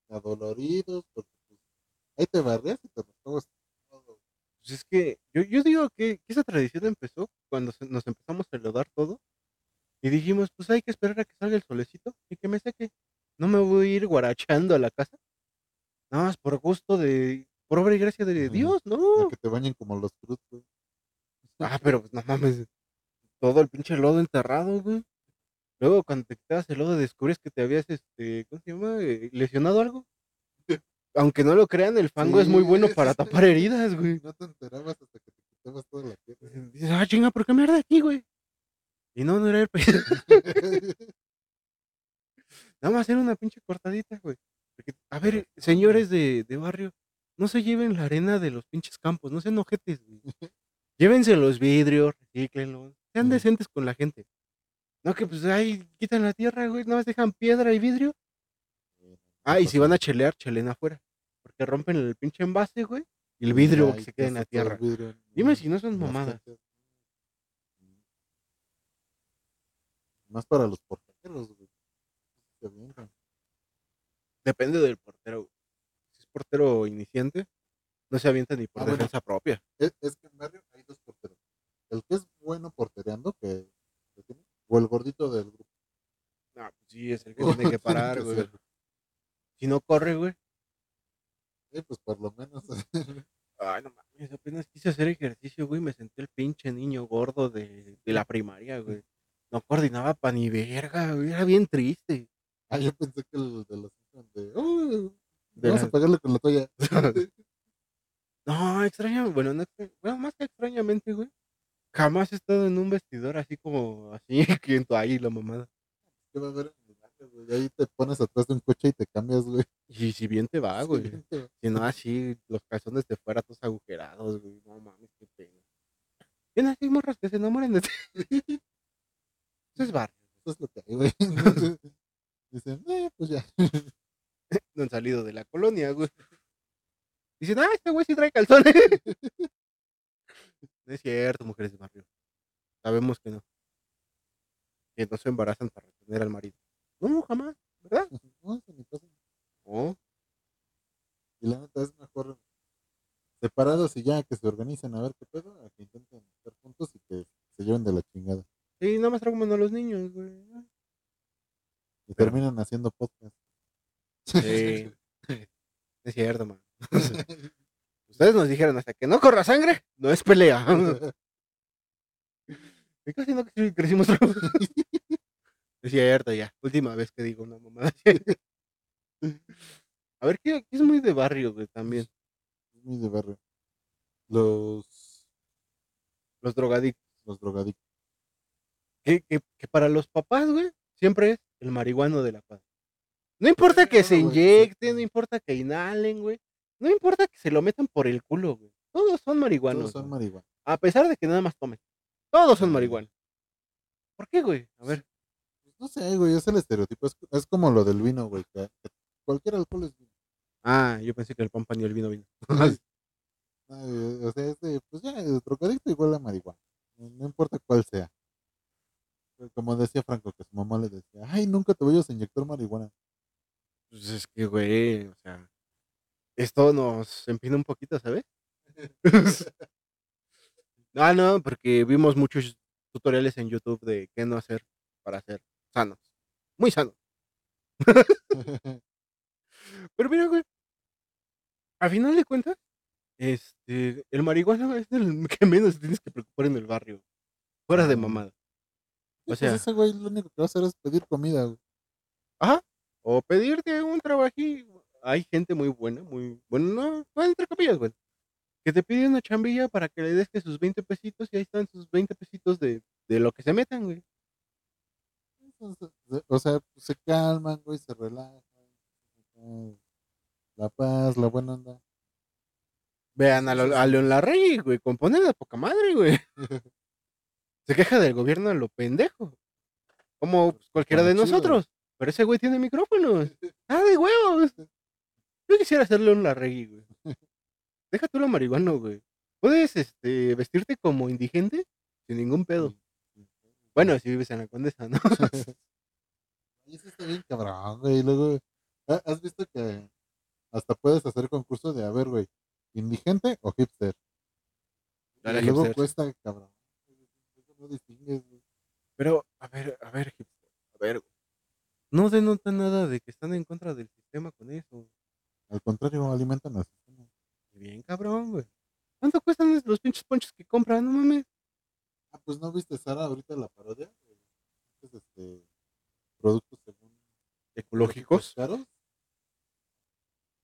adoloridos. Porque, pues, ahí te barrías y te. Pues es que yo, yo digo que, que esa tradición empezó cuando se- nos empezamos a enlodar todo. Y dijimos, pues hay que esperar a que salga el solecito y que me seque. No me voy a ir guarachando a la casa. Nada más por gusto de, por obra y gracia de. Dios, A ¿no? que te bañen como los güey. Ah, pero pues no mames. Todo el pinche lodo enterrado, güey. Luego cuando te quitabas el lodo descubres que te habías, este, ¿cómo se llama? Eh, lesionado algo. Aunque no lo crean, el fango es muy bueno para sí. tapar heridas, güey. No te enterabas hasta que te quitabas toda la piel. Dices, ah, chinga, ¿por qué me arde aquí, güey? Y no, no era el pedo. [laughs] Nada más era una pinche cortadita, güey. Porque, a ver, señores de, de barrio, no se lleven la arena de los pinches campos, no sean ojetes, güey. Llévense los vidrios, recíclenlos, sean decentes con la gente. No que pues ahí quitan la tierra, güey, nada más dejan piedra y vidrio. Ah, y si van a chelear, chelen afuera. Porque rompen el pinche envase, güey, y el vidrio que se queda en la tierra. Dime si no son mamadas. Más para los porteros, güey. Depende del portero. güey. Si es portero iniciante, no se avienta ni por Ah, bueno. defensa propia. Es, es que en barrio hay dos porteros. El que es bueno portereando, que, que tiene, o el gordito del grupo. No, pues sí, es el que [laughs] tiene que parar, que güey. Si no corre, güey. Eh, pues por lo menos. [laughs] Ay, no mames, apenas quise hacer ejercicio, güey. Me senté el pinche niño gordo de, de la primaria, güey. No coordinaba pa' ni verga, güey. Era bien triste. ah, yo pensé que el de los de. "Oh, De vamos la- a pegarle con la toalla. [laughs] [laughs] No, extraña, bueno, no bueno, más que extrañamente, güey. Jamás he estado en un vestidor así como así, que en ahí la mamada. ¿Qué va a barrio, güey? Ahí te pones atrás de un coche y te cambias, güey. Y si bien te va, Sí, güey. gente, Si no, así, los calzones de fuera todos agujerados, güey. No mames, qué pena. Ven así, morras que se enamoren de ti. Eso es barrio. Eso es lo que hay, güey. [laughs] Dicen, eh, pues ya. [laughs] No han salido de la colonia, güey. Dicen, ah, este güey sí trae calzones. [laughs] No es cierto, mujeres de barrio. Sabemos que no. Que no se embarazan para retener al marido. No, jamás, ¿verdad? No, eso ni pasa. No. Y la neta es mejor separados y ya que se organicen a ver qué pedo, a que intenten estar juntos y que se lleven de la chingada. Sí, nada más trauman a los niños, güey. Y Pero- terminan haciendo podcast. Sí. [laughs] Es cierto, man. [laughs] Ustedes nos dijeron hasta que no corra sangre, no es pelea. [laughs] Y casi no cre- crecimos. Es cierto, ya. Última vez que digo una mamada. [laughs] A ver, ¿qué, qué es muy de barrio, güey, también? Es muy de barrio. Los, Los drogadictos. los drogadictos. Que, que, que para los papás, güey, siempre es el marihuano de la paz. No importa que se güey, inyecten, no importa que inhalen, güey. No importa que se lo metan por el culo, güey. Todos son marihuanos. Todos son güey. marihuana. A pesar de que nada más tomen. Todos son marihuana. ¿Por qué, güey? A ver. No sé, güey, es el estereotipo. Es, es como lo del vino, güey. Que, que cualquier alcohol es vino. Ah, yo pensé que el pan pan y el vino vino. [laughs] Ay, [laughs] o sea, es de, pues ya, el drogadicto igual a marihuana. No, no importa cuál sea. Como decía Franco, que su mamá le decía, ay, nunca te vayas a inyectar marihuana. Pues es que, güey, o sea, esto nos empina un poquito, ¿sabes? [laughs] Ah, no, porque vimos muchos tutoriales en YouTube de qué no hacer para ser sanos. Muy sanos. [laughs] Pero mira, güey, a final de cuentas, este, el marihuana es el que menos tienes que preocupar en el barrio. Fuera de mamada. O sea- pues ese güey lo único que va a hacer es pedir comida, güey. Ajá. O pedirte un trabajillo. Hay gente muy buena, muy bueno, no, no, entre comillas, güey. Que te pide una chambilla para que le des que sus 20 pesitos y ahí están sus 20 pesitos de, de lo que se metan, güey. O sea, pues, se calman, güey, se relajan. La paz, la buena onda. Vean a, lo- a León Larregui, güey, compone de poca madre, güey. [laughs] Se queja del gobierno a lo pendejo. Como pues, cualquiera de nosotros. Pero ese güey tiene micrófonos. [laughs] ¡Ah, de huevos! Yo quisiera ser León Larregui, güey. Deja tú lo marihuano, güey. Puedes este, vestirte como indigente sin ningún pedo. Bueno, si vives en la Condesa, ¿no? [laughs] Y eso está bien cabrón, güey. Y luego, ¿ha- ¿has visto que hasta puedes hacer concurso de, a ver, güey, indigente o hipster? Dale, y luego hipster. cuesta, cabrón. Eso no distingues, güey. Pero, a ver, a ver, hipster, a ver, güey. No denota nada de que están en contra del sistema con eso. Al contrario, alimentan al sistema. Bien cabrón, güey. ¿Cuánto cuestan los pinches ponchos que compran? No mames. Ah, pues no viste, Sara, ahorita la parodia. Es este, productos según Ecológicos. caros.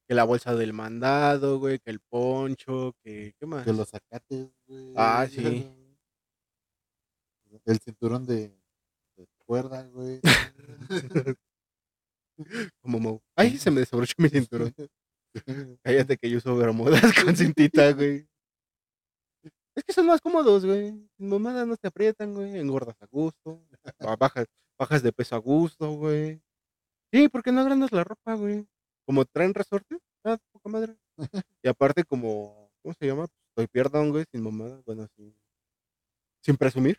Que la bolsa del mandado, güey. Que el poncho. Que, ¿qué más? Que los zacates, güey. Ah, sí. [laughs] El cinturón de, de cuerda, güey. [laughs] Como Mo. Ay, se me desabrochó mi cinturón. [laughs] Cállate que yo uso bermudas con cintita, güey. Es que son más cómodos, güey. Sin mamada no te aprietan, güey. Engordas a gusto. [laughs] ba- Bajas, bajas de peso a gusto, güey. Sí, porque no agrandas la ropa, güey. Como traen resorte, ah, poca madre. Y aparte, como, ¿cómo se llama? Estoy pierdón, güey, sin mamada. Bueno, sin, sin presumir.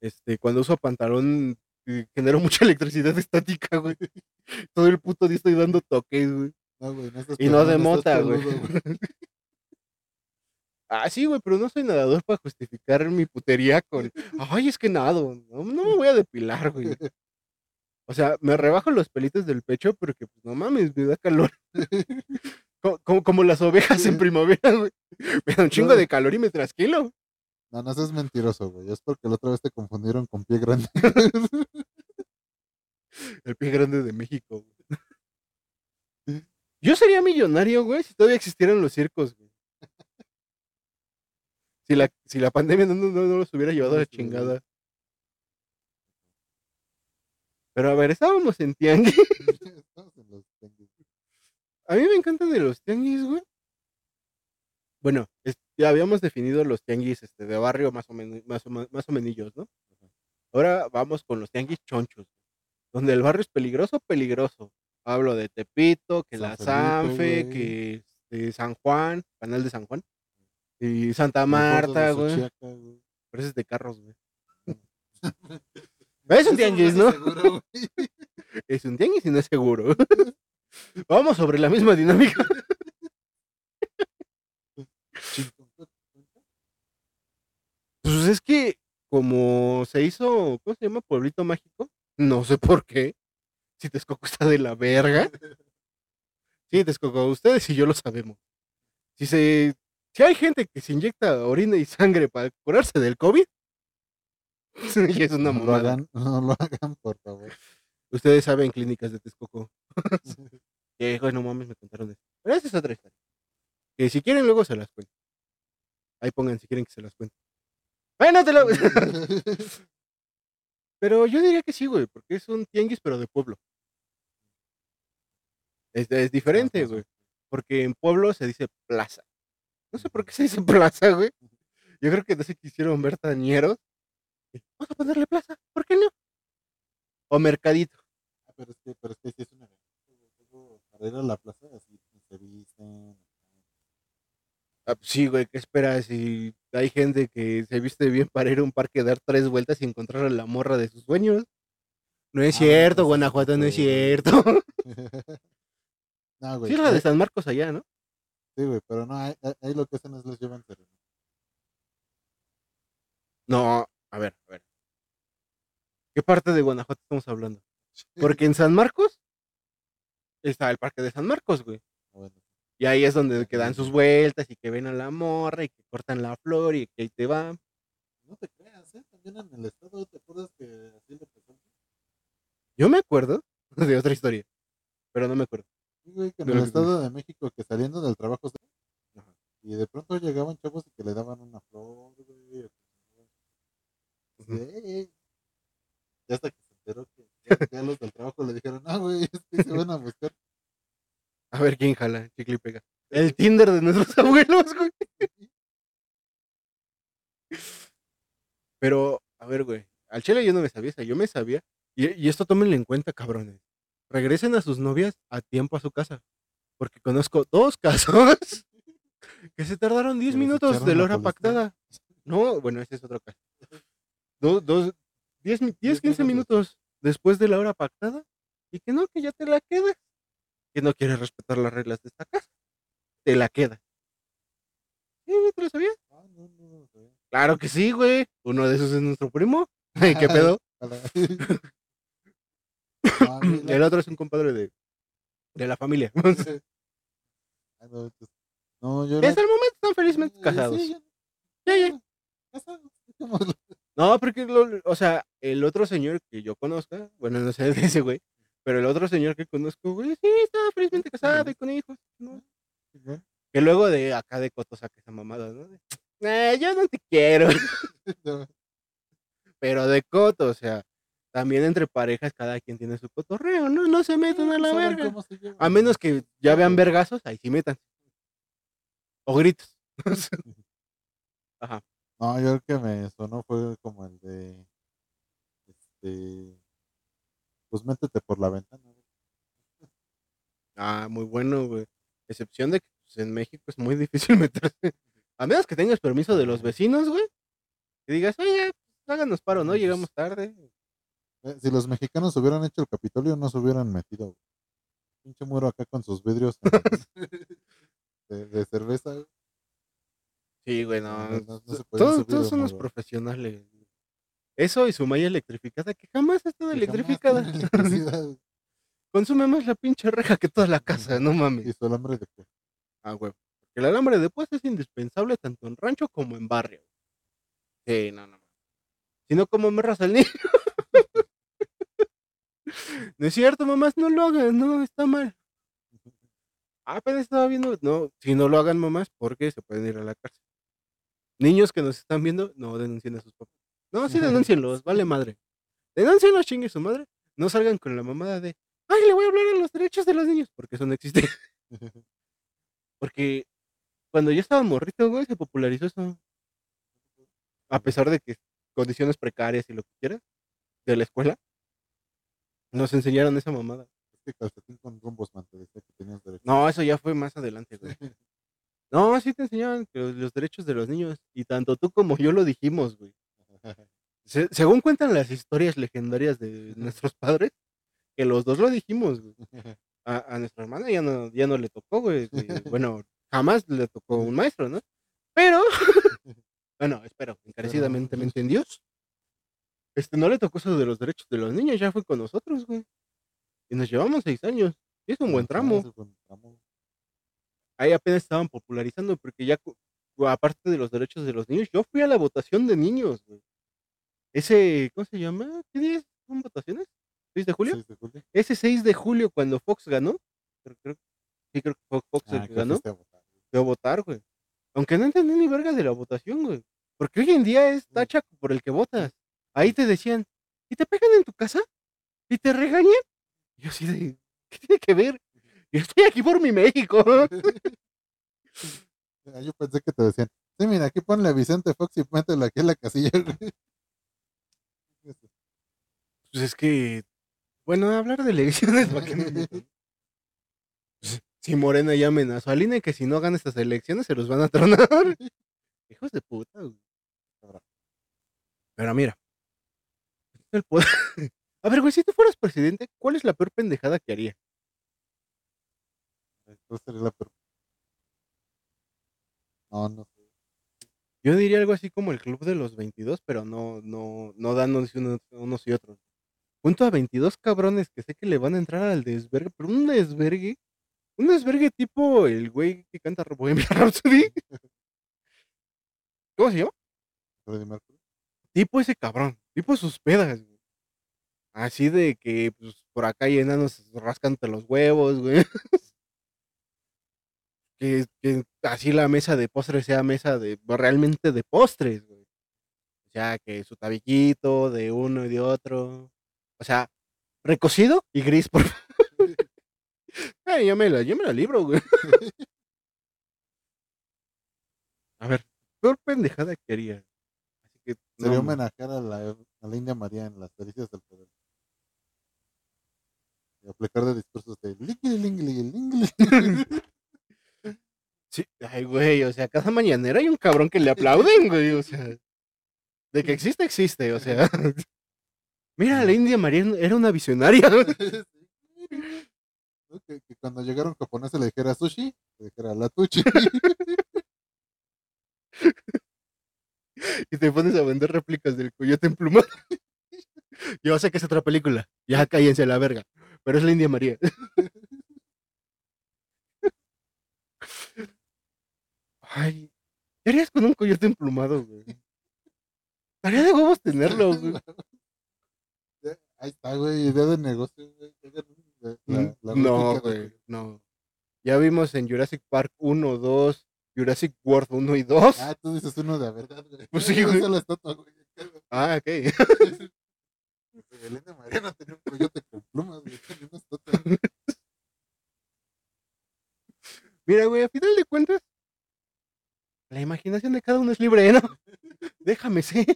Este, cuando uso pantalón, eh, genero [laughs] mucha electricidad estática, güey. Todo el puto día estoy dando toques, güey. No, güey, no estás Y no de mota, güey. [laughs] Ah, sí, güey, pero no soy nadador para justificar mi putería con, ay, es que nado, no, no me voy a depilar, güey. O sea, me rebajo los pelitos del pecho porque, pues, no mames, me da calor. [laughs] Co- Como, como las ovejas en primavera, güey. Me da un chingo de calor y me trasquilo. No, no seas mentiroso, güey. Es porque la otra vez te confundieron con pie grande. [laughs] El pie grande de México, güey. Yo sería millonario, güey, si todavía existieran los circos, güey. Si la, si la pandemia no, no, no los hubiera llevado a la chingada. Pero a ver, estábamos en [laughs] tianguis. A mí me encanta de los tianguis, güey. Bueno, ya habíamos definido los tianguis este, de barrio más o, menos, más, o, más o menillos, ¿no? Ahora vamos con los tianguis chonchos, donde el barrio es peligroso, peligroso. Hablo de Tepito, que San la Sanfe, que este, San Juan, Canal de San Juan, y Santa Marta, güey. Xochiaca, güey. Pero ese es de carros, güey. [laughs] Es un tianguis, ¿no? Seguro. [laughs] Es un tianguis y no es seguro. [laughs] Vamos sobre la misma dinámica. Pues es que como se hizo, ¿cómo se llama? Pueblito Mágico. No sé por qué. Si Texcoco está de la verga. Sí, Texcoco, ustedes y yo lo sabemos. Si se, si hay gente que se inyecta orina y sangre para curarse del COVID, [laughs] y es una no lo hagan, no lo [laughs] hagan, por favor. Ustedes saben clínicas de Texcoco. [laughs] Que, no mames, me contaron eso. Pero esa es otra historia. Que si quieren, luego se las cuento. Ahí pongan si quieren que se las cuente. ¡Ay, no te lo! pero yo diría que sí, güey, porque es un tianguis, pero de pueblo. Es, es diferente, Ajá. güey. Porque en pueblo se dice plaza. No sé por qué se dice [laughs] plaza, güey. Yo creo que no se quisieron ver tañeros. Vamos a ponerle plaza, ¿por qué no? O mercadito. Ah, pero es que, pero es que sí es una Luego, Para ir a la plaza, así se visten. Ah, pues sí, güey, ¿qué esperas? Si hay gente que se viste bien para ir a un parque, dar tres vueltas y encontrar a la morra de sus sueños. No es Ah, cierto, pues Guanajuato, no es cierto. [laughs] no, güey. sí, es la de San Marcos allá, ¿no? Sí, güey, pero no, ahí, lo que hacen es les llevan serenata. No, a ver, a ver. ¿Qué parte de Guanajuato estamos hablando? Porque en San Marcos está el parque de San Marcos, güey. Ah, bueno, Y ahí es donde que dan sus vueltas y que ven a la morra y que cortan la flor y que ahí te va. No te creas, ¿eh? También en el estado, ¿te acuerdas que así le pasó? Yo me acuerdo [laughs] de otra historia, pero no me acuerdo. Güey, que en el que estado de México, que saliendo del trabajo, Ajá. y de pronto llegaban chavos y que le daban una flor, güey. o que- Ujú. Sí. Y hasta que se enteró que ya, ya los del trabajo le dijeron, ah, güey, es que se van a buscar. [laughs] A ver quién jala, chicle y pega. El Tinder de nuestros [laughs] abuelos, güey. Pero, a ver, güey, al chile yo no me sabía esa, yo me sabía. Y, y esto tómenlo en cuenta, cabrones. Regresen a sus novias a tiempo a su casa. Porque conozco dos [laughs] casos que se tardaron 10 Que les minutos de la hora pactada. No, bueno, ese es otro caso. Dos, dos, 10, mi- 10, 10 15 minutos. después de la hora pactada. Y que no, que ya te la quedas. Que no quieres respetar las reglas de esta casa. Te la queda. ¿Sí, güey, ¿Te lo sabías? Ah, no, no, no. Claro que sí, güey. Uno de esos es nuestro primo. [laughs] ¿Qué pedo? [laughs] Ojalá. No, güey, la- El otro es un compadre de, de la familia. [laughs] Ah, no, yo Hasta el momento están felizmente casados. sí, ya- Ya, ya. casados. No, porque, lo- o sea, el otro señor que yo conozca, bueno, no sé [laughs] de ese güey, pero el otro señor que conozco, güey, sí, está felizmente casado y con hijos. ¿no? Chingón. Que luego de acá de Coto saca esa mamada, ¿no? De, "Eh, yo no te quiero. [laughs] No, Pero de Coto, o sea, también entre parejas cada quien tiene su cotorreo, ¿no? No se metan a la verga. A menos que ya vean vergazos, ahí sí metan. O gritos. [laughs] Ajá. No, yo el que me sonó fue como el de. Este. Pues métete por la ventana. güey. Ah, muy bueno, güey. Excepción de que pues, en México es muy [laughs] difícil meterse. A menos que tengas permiso de los vecinos, güey. Y digas, oye, pues, háganos paro, ¿no? Llegamos tarde. Eh, Si los mexicanos hubieran hecho el Capitolio, no se hubieran metido. güey. Pinche muro acá con sus vidrios [laughs] de, de cerveza. güey. Sí, güey, no. No, se todos todos son los profesionales. Eso y su malla electrificada, que jamás ha estado Que electrificada. [laughs] Consume más la pinche reja que toda la casa, no Y mames. su alambre de que Ah, güey. Porque el alambre de púas es indispensable tanto en rancho como en barrio. Sí, no, no. Si no, como me raza el niño. No es cierto, mamás, no lo hagan, no, está mal. Ah, apenas estaba viendo, no, si no lo hagan mamás, porque se pueden ir a la cárcel. Niños que nos están viendo, no denuncien a sus papás. No, sí denúncienlos, vale madre. Denúncienlos, chingue su madre. No salgan con la mamada de, ay, le voy a hablar a los derechos de los niños, porque eso no existe. [laughs] Porque cuando yo estaba morrito, güey, se popularizó eso. A pesar de que condiciones precarias y lo que quieras de la escuela, nos enseñaron esa mamada. este calcetín con rumbos, man, te decía que tenías derecho. No, eso ya fue más adelante, güey. [laughs] No, sí te enseñaban los, los derechos de los niños. Y tanto tú como yo lo dijimos, güey. Se- según cuentan las historias legendarias de nuestros padres, que los dos lo dijimos, güey. A, a nuestra hermana ya no, ya no le tocó, güey. [laughs] Bueno, jamás le tocó un maestro, ¿no? Pero, [laughs] bueno, espero, encarecidamente en Dios. Este, no le tocó eso de los derechos de los niños, ya fue con nosotros, güey. Y nos llevamos seis años. Y es un buen tramo. Ahí apenas estaban popularizando, porque ya, aparte de los derechos de los niños, yo fui a la votación de niños, güey. Ese, ¿cómo se llama? ¿Qué día es? son votaciones? ¿6 de julio? Seis de julio. Ese 6 de julio, cuando Fox ganó, creo, creo- sí creo que fue Fox Ah, ganó, fuiste a votar. fui a votar, güey. Aunque no entendí ni verga de la votación, güey. Porque hoy en día es tacha por el que votas. Ahí te decían, ¿y te pegan en tu casa? ¿Y te regañan? Y yo así de, ¿qué tiene que ver? Yo estoy aquí por mi México. [laughs] Yo pensé que te decían, sí, mira, aquí ponle a Vicente Fox y mételo aquí en la casilla. güey". [laughs] Pues es que, bueno, hablar de elecciones, ¿para qué? [laughs] Pues, Si Morena ya amenazó al INE que si no gana estas elecciones se los van a tronar. Hijos de puta, güey. Pero mira, el poder- [laughs] A ver, güey, si tú fueras presidente, ¿cuál es la peor pendejada que haría? Entonces sería la peor. No, no sé. Yo diría algo así como el club de los 22, pero no, no, no danos unos, unos y otros. Junto a 22 cabrones que sé que le van a entrar al desvergue, pero un desvergue, un desvergue tipo el güey que canta Bohemian [laughs] Rhapsody. [laughs] ¿Cómo se llama? Tipo ese cabrón, tipo sus pedas, güey. Así de que pues, por acá hay enanos rascándote los huevos, güey. [laughs] que, así la mesa de postres sea mesa de realmente de postres, güey. O sea, que su tabiquito de uno y de otro. O sea, recocido y gris, por favor. Ay, [laughs] yo, me la, yo me la libro, güey. [laughs] A ver, peor pendejada que haría. Que, no, Sería ma- homenajear a la, a la India María en las delicias del poder. Y aplicar de discursos de. [laughs] Sí, ay, güey, o sea, cada mañanera hay un cabrón que le aplauden, güey, o sea. De que existe, existe, o sea. [laughs] Mira, la India María era una visionaria. [laughs] ¿No? Que, que cuando llegaron japoneses le dijera sushi, le dijera la tuchi. Y te pones a vender réplicas del coyote emplumado. Yo sé que es otra película. Ya cállense a la verga. Pero es la India María. [laughs] Ay, ¿qué harías con un coyote emplumado, güey? Estaría de huevos tenerlo, [laughs] güey. Ahí está, güey, idea de negocio, güey. La- la- la no, de- güey, no. Ya vimos en Jurassic Park 1, 2, Jurassic World 1 y 2. Ah, tú dices uno de verdad, güey. Pues sí, güey. la estatua, güey. Ah, ok. Elena María no tenía un coyote con plumas, güey. Tenía una estatua. Mira, güey, a final de cuentas, la imaginación de cada uno es libre, ¿no? Déjame ser.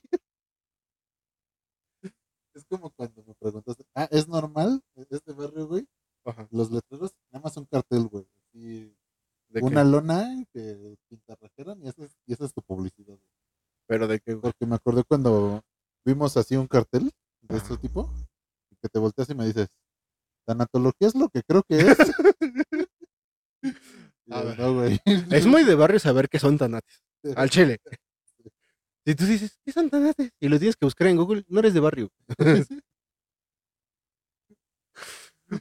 Es como cuando me preguntaste, ah, ¿es normal este barrio, güey? Ajá. Los letreros, nada más un cartel, güey. Así, ¿De una qué? que que pintarrajeran y esa es, y esa es tu publicidad. güey. Pero de qué, güey. Porque me acordé cuando vimos así un cartel de este tipo, que te volteas y me dices, ¿tanatología es lo que creo que es? [laughs] Y A yo, ver. no, güey. [laughs] Es muy de barrio saber que son tanates. Al [laughs] chile. Si tú dices, ¿qué son tanates? Y lo tienes que buscar en Google, no eres de barrio.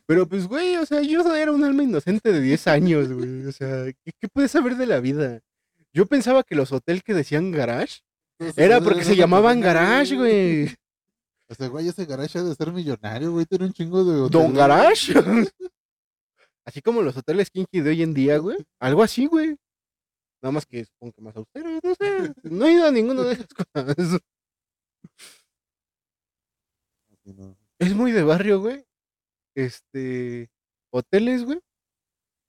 Pero pues, güey, o sea, yo era un alma inocente de 10 años, güey. O sea, ¿qué, qué puedes saber de la vida? Yo pensaba que los hoteles que decían garage era porque se llamaban garage, güey. O sea, güey, ese garage ha de ser millonario, güey. Tiene un chingo de Don hoteles. Garage. [laughs] Así como los hoteles kinky de hoy en día, güey. Algo así, güey. Nada más que supongo que más austero, no sé. No he ido a ninguno de esas [laughs] cosas. [laughs] No. Es muy de barrio, güey. Este. Hoteles, güey.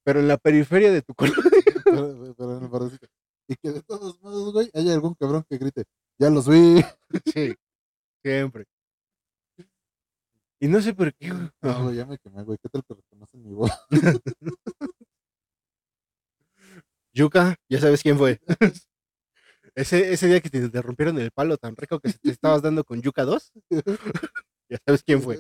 Pero en la periferia de tu [laughs] colonia. Pero, pero en el. Y que de todos modos, güey, haya algún cabrón que grite, ya los vi. Sí. Siempre. Y no sé por qué, güey. [laughs] No, güey, ya me quemé, güey. ¿Qué tal que reconocen mi voz? [laughs] Yuka, ya sabes quién fue. Ese, ese día que te interrumpieron el palo tan rico que te estabas dando con Yuka 2. Ya sabes quién fue.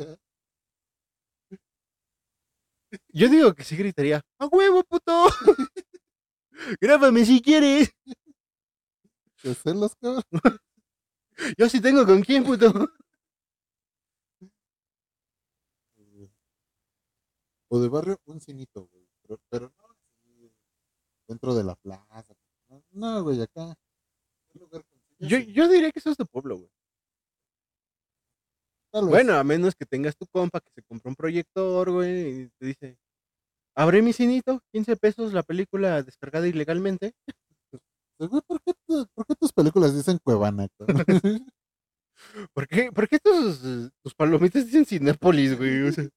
Yo digo que sí gritaría, ¡a huevo, puto! [laughs] Grábame si quieres. ¿Qué celos, cabrón? Yo sí tengo con quién, puto. [laughs] O de barrio, un cinito, güey. Pero, pero no dentro de la plaza. No, güey, acá. Yo, yo diría que eso es tu pueblo, güey. Bueno, a menos que tengas tu compa que se compró un proyector, güey, y te dice, abre mi cinito, 15 pesos la película descargada ilegalmente. Pues, ¿por qué, tu- por qué tus películas dicen Cuevana? [laughs] ¿Por qué, por qué tus, tus palomitas dicen Cinépolis, güey? O sea,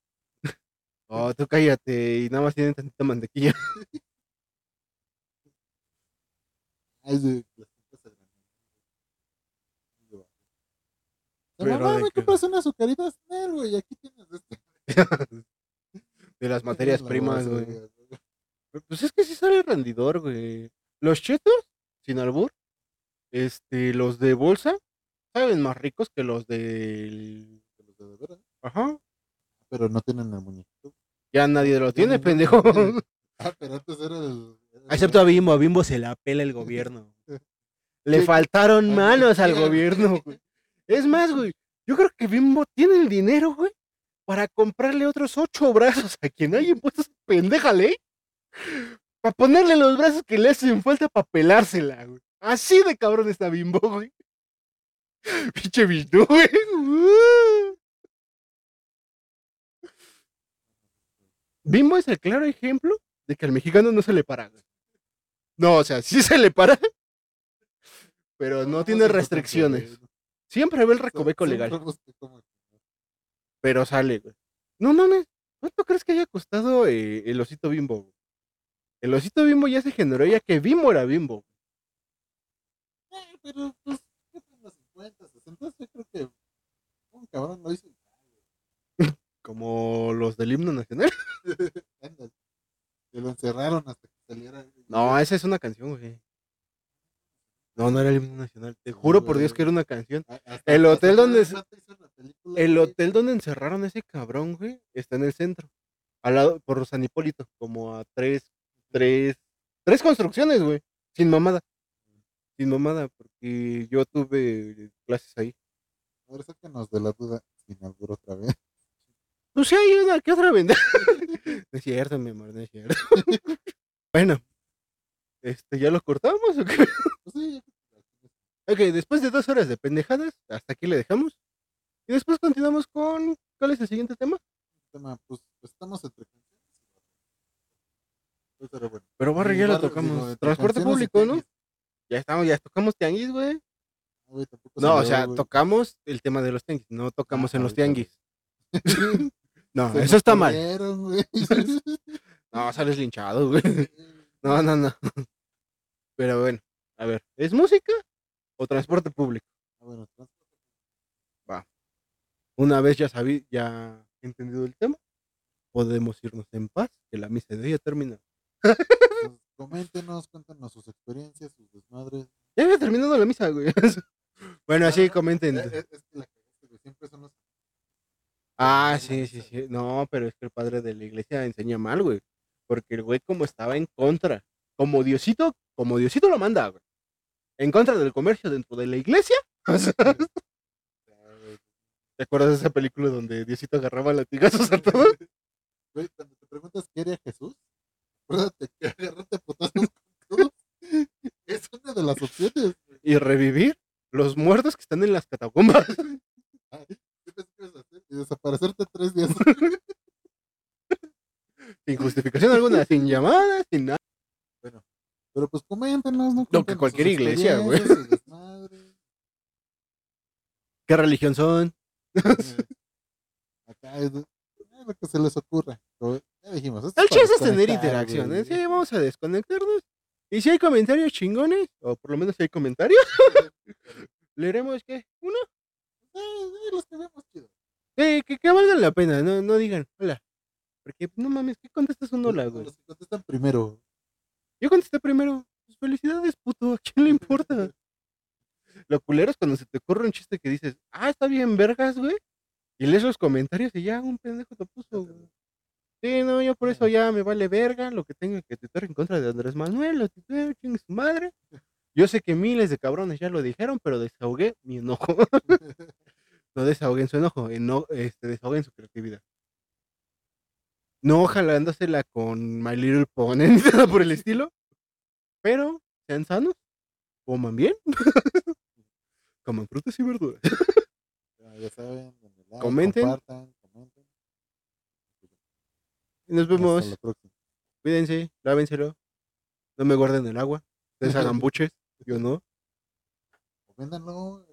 oh, tú cállate y nada más tienen tantita mantequilla. Ay, de las tintas a granel. De barrio. Pero Mamá, ¿me compras unas azucaritas? Nel, güey, aquí tienes este. [laughs] De las materias primas, güey. Pues es que sí sale rendidor, güey. Los chetos, sin albur, este, los de bolsa, saben más ricos que los del... de los de de veras. Ajá. Pero no tienen el muñequito. Ya nadie lo tiene, no, pendejo. no. [laughs] Ah, pero antes era el. era el- Excepto a Bimbo, a Bimbo se la pela el gobierno. [laughs] Le Sí. faltaron manos al gobierno, güey. Es más, güey, yo creo que Bimbo tiene el dinero, güey, para comprarle otros ocho brazos a quien haya impuesto esa pendeja ley. Para ponerle los brazos que le hacen falta para pelársela, güey. Así de cabrón está Bimbo, güey. [laughs] Pinche Bimbo, güey. Uh. Bimbo es el claro ejemplo de que al mexicano no se le para, güey. No, o sea, sí se le para, [laughs] pero no tiene restricciones. Siempre ve el Siempre recoveco legal, pero sale, güey. No mames, ¿cuánto crees que haya costado eh, el osito bimbo? güey? El osito bimbo ya se generó ya que Bimbo era bimbo. pero pues, ¿qué los 50, 60? Yo creo que un cabrón lo hizo. [laughs] Como los del himno nacional. [laughs] Que lo encerraron hasta que saliera. No, esa es una canción, güey. No, no era el himno nacional. Te juro por Dios que era una canción. Hasta- el hotel donde película, El hotel donde encerraron a ese cabrón, güey, está en el centro. Al lado, por San Hipólito, como a tres, tres, tres construcciones, güey. Sin mamada. Sin mamada, porque yo tuve clases ahí. A ver, sácanos de la duda. Sin albur otra vez. Pues sí, hay una que otra venda. [laughs] no es cierto, mi amor, no es cierto. [laughs] bueno, este, ¿ya lo cortamos o qué? Pues sí, Ok, después de dos horas de pendejadas, hasta aquí le dejamos. Y después continuamos con. ¿Cuál es el siguiente tema? tema, pues estamos entre canciones. Pues, pero bueno. Pero Barry Y ya lo tocamos. digo, Transporte público, ¿no? Ya estamos, ya tocamos tianguis, güey. No, tampoco No, o sea, tocamos el tema de los tianguis, no tocamos Ah, en los tianguis. [laughs] No, Se eso está mal. [laughs] No, sales linchado, güey. [laughs] No, no, no. Pero bueno, a ver, ¿es música o transporte público? Ah, bueno, trans- Una vez ya sabí, ya entendido el tema, podemos irnos en paz, que la misa de hoy ya terminó. pues, coméntenos, cuéntenos sus experiencias, sus desmadres. Ya había terminado la misa, güey. [laughs] bueno, así Ah, comenten. eh, Es que la güey, siempre son los Ah, sí, sí, sí. No, pero es que el padre de la iglesia enseña mal, güey. Porque el güey como estaba en contra, como Diosito, como Diosito lo manda, güey. En contra del comercio dentro de la iglesia. [laughs] ¿Te acuerdas de esa película donde Diosito agarraba latigazos a todos? [laughs] Güey, cuando te preguntas qué haría Jesús, acuérdate que agarrarte putazos con [laughs] es una de las opciones. güey. Y revivir los muertos que están en las catacumbas. Y desaparecerte tres días. sin justificación alguna, sin llamadas, sin nada. Pero pues coméntenos, ¿no? que Cuéntenos cualquier iglesia, güey. ¿Qué religión son? [laughs] Acá es lo que se les ocurra. Ya dijimos. El chiste es tener güey. ¿eh? Sí, vamos a desconectarnos. Y si hay comentarios chingones, o por lo menos si hay comentarios, [laughs] leeremos que uno, los que vemos chido. eh, que, que valgan la pena, no, no digan hola. Porque no mames, ¿qué contestas un hola, güey? Los que contestan primero. Yo contesté primero, pues felicidades, puto, ¿a quién le importa? [laughs] Lo culero es cuando se te ocurre un chiste que dices, ah, está bien, vergas, güey. Y lees los comentarios y ya un pendejo te puso. Sí, no, yo por eso ya me vale verga lo que tenga que tuitear en contra de Andrés Manuel, lo tuiteo, chingue su madre. Yo sé que miles de cabrones ya lo dijeron, pero desahogué mi enojo. [laughs] no desahoguen su enojo, eno- este, desahoguen su creatividad. No jalándosela con My Little Pony [laughs] ni nada por el estilo, pero sean sanos, coman bien, [laughs] coman frutas y verduras. Ya, ya saben. like, Comenten. Compartan, comenten. Y nos vemos, Hasta la próxima. cuídense, lávenselo, no me guarden el agua, ustedes [laughs] hagan buches, yo no. Coméntanlo.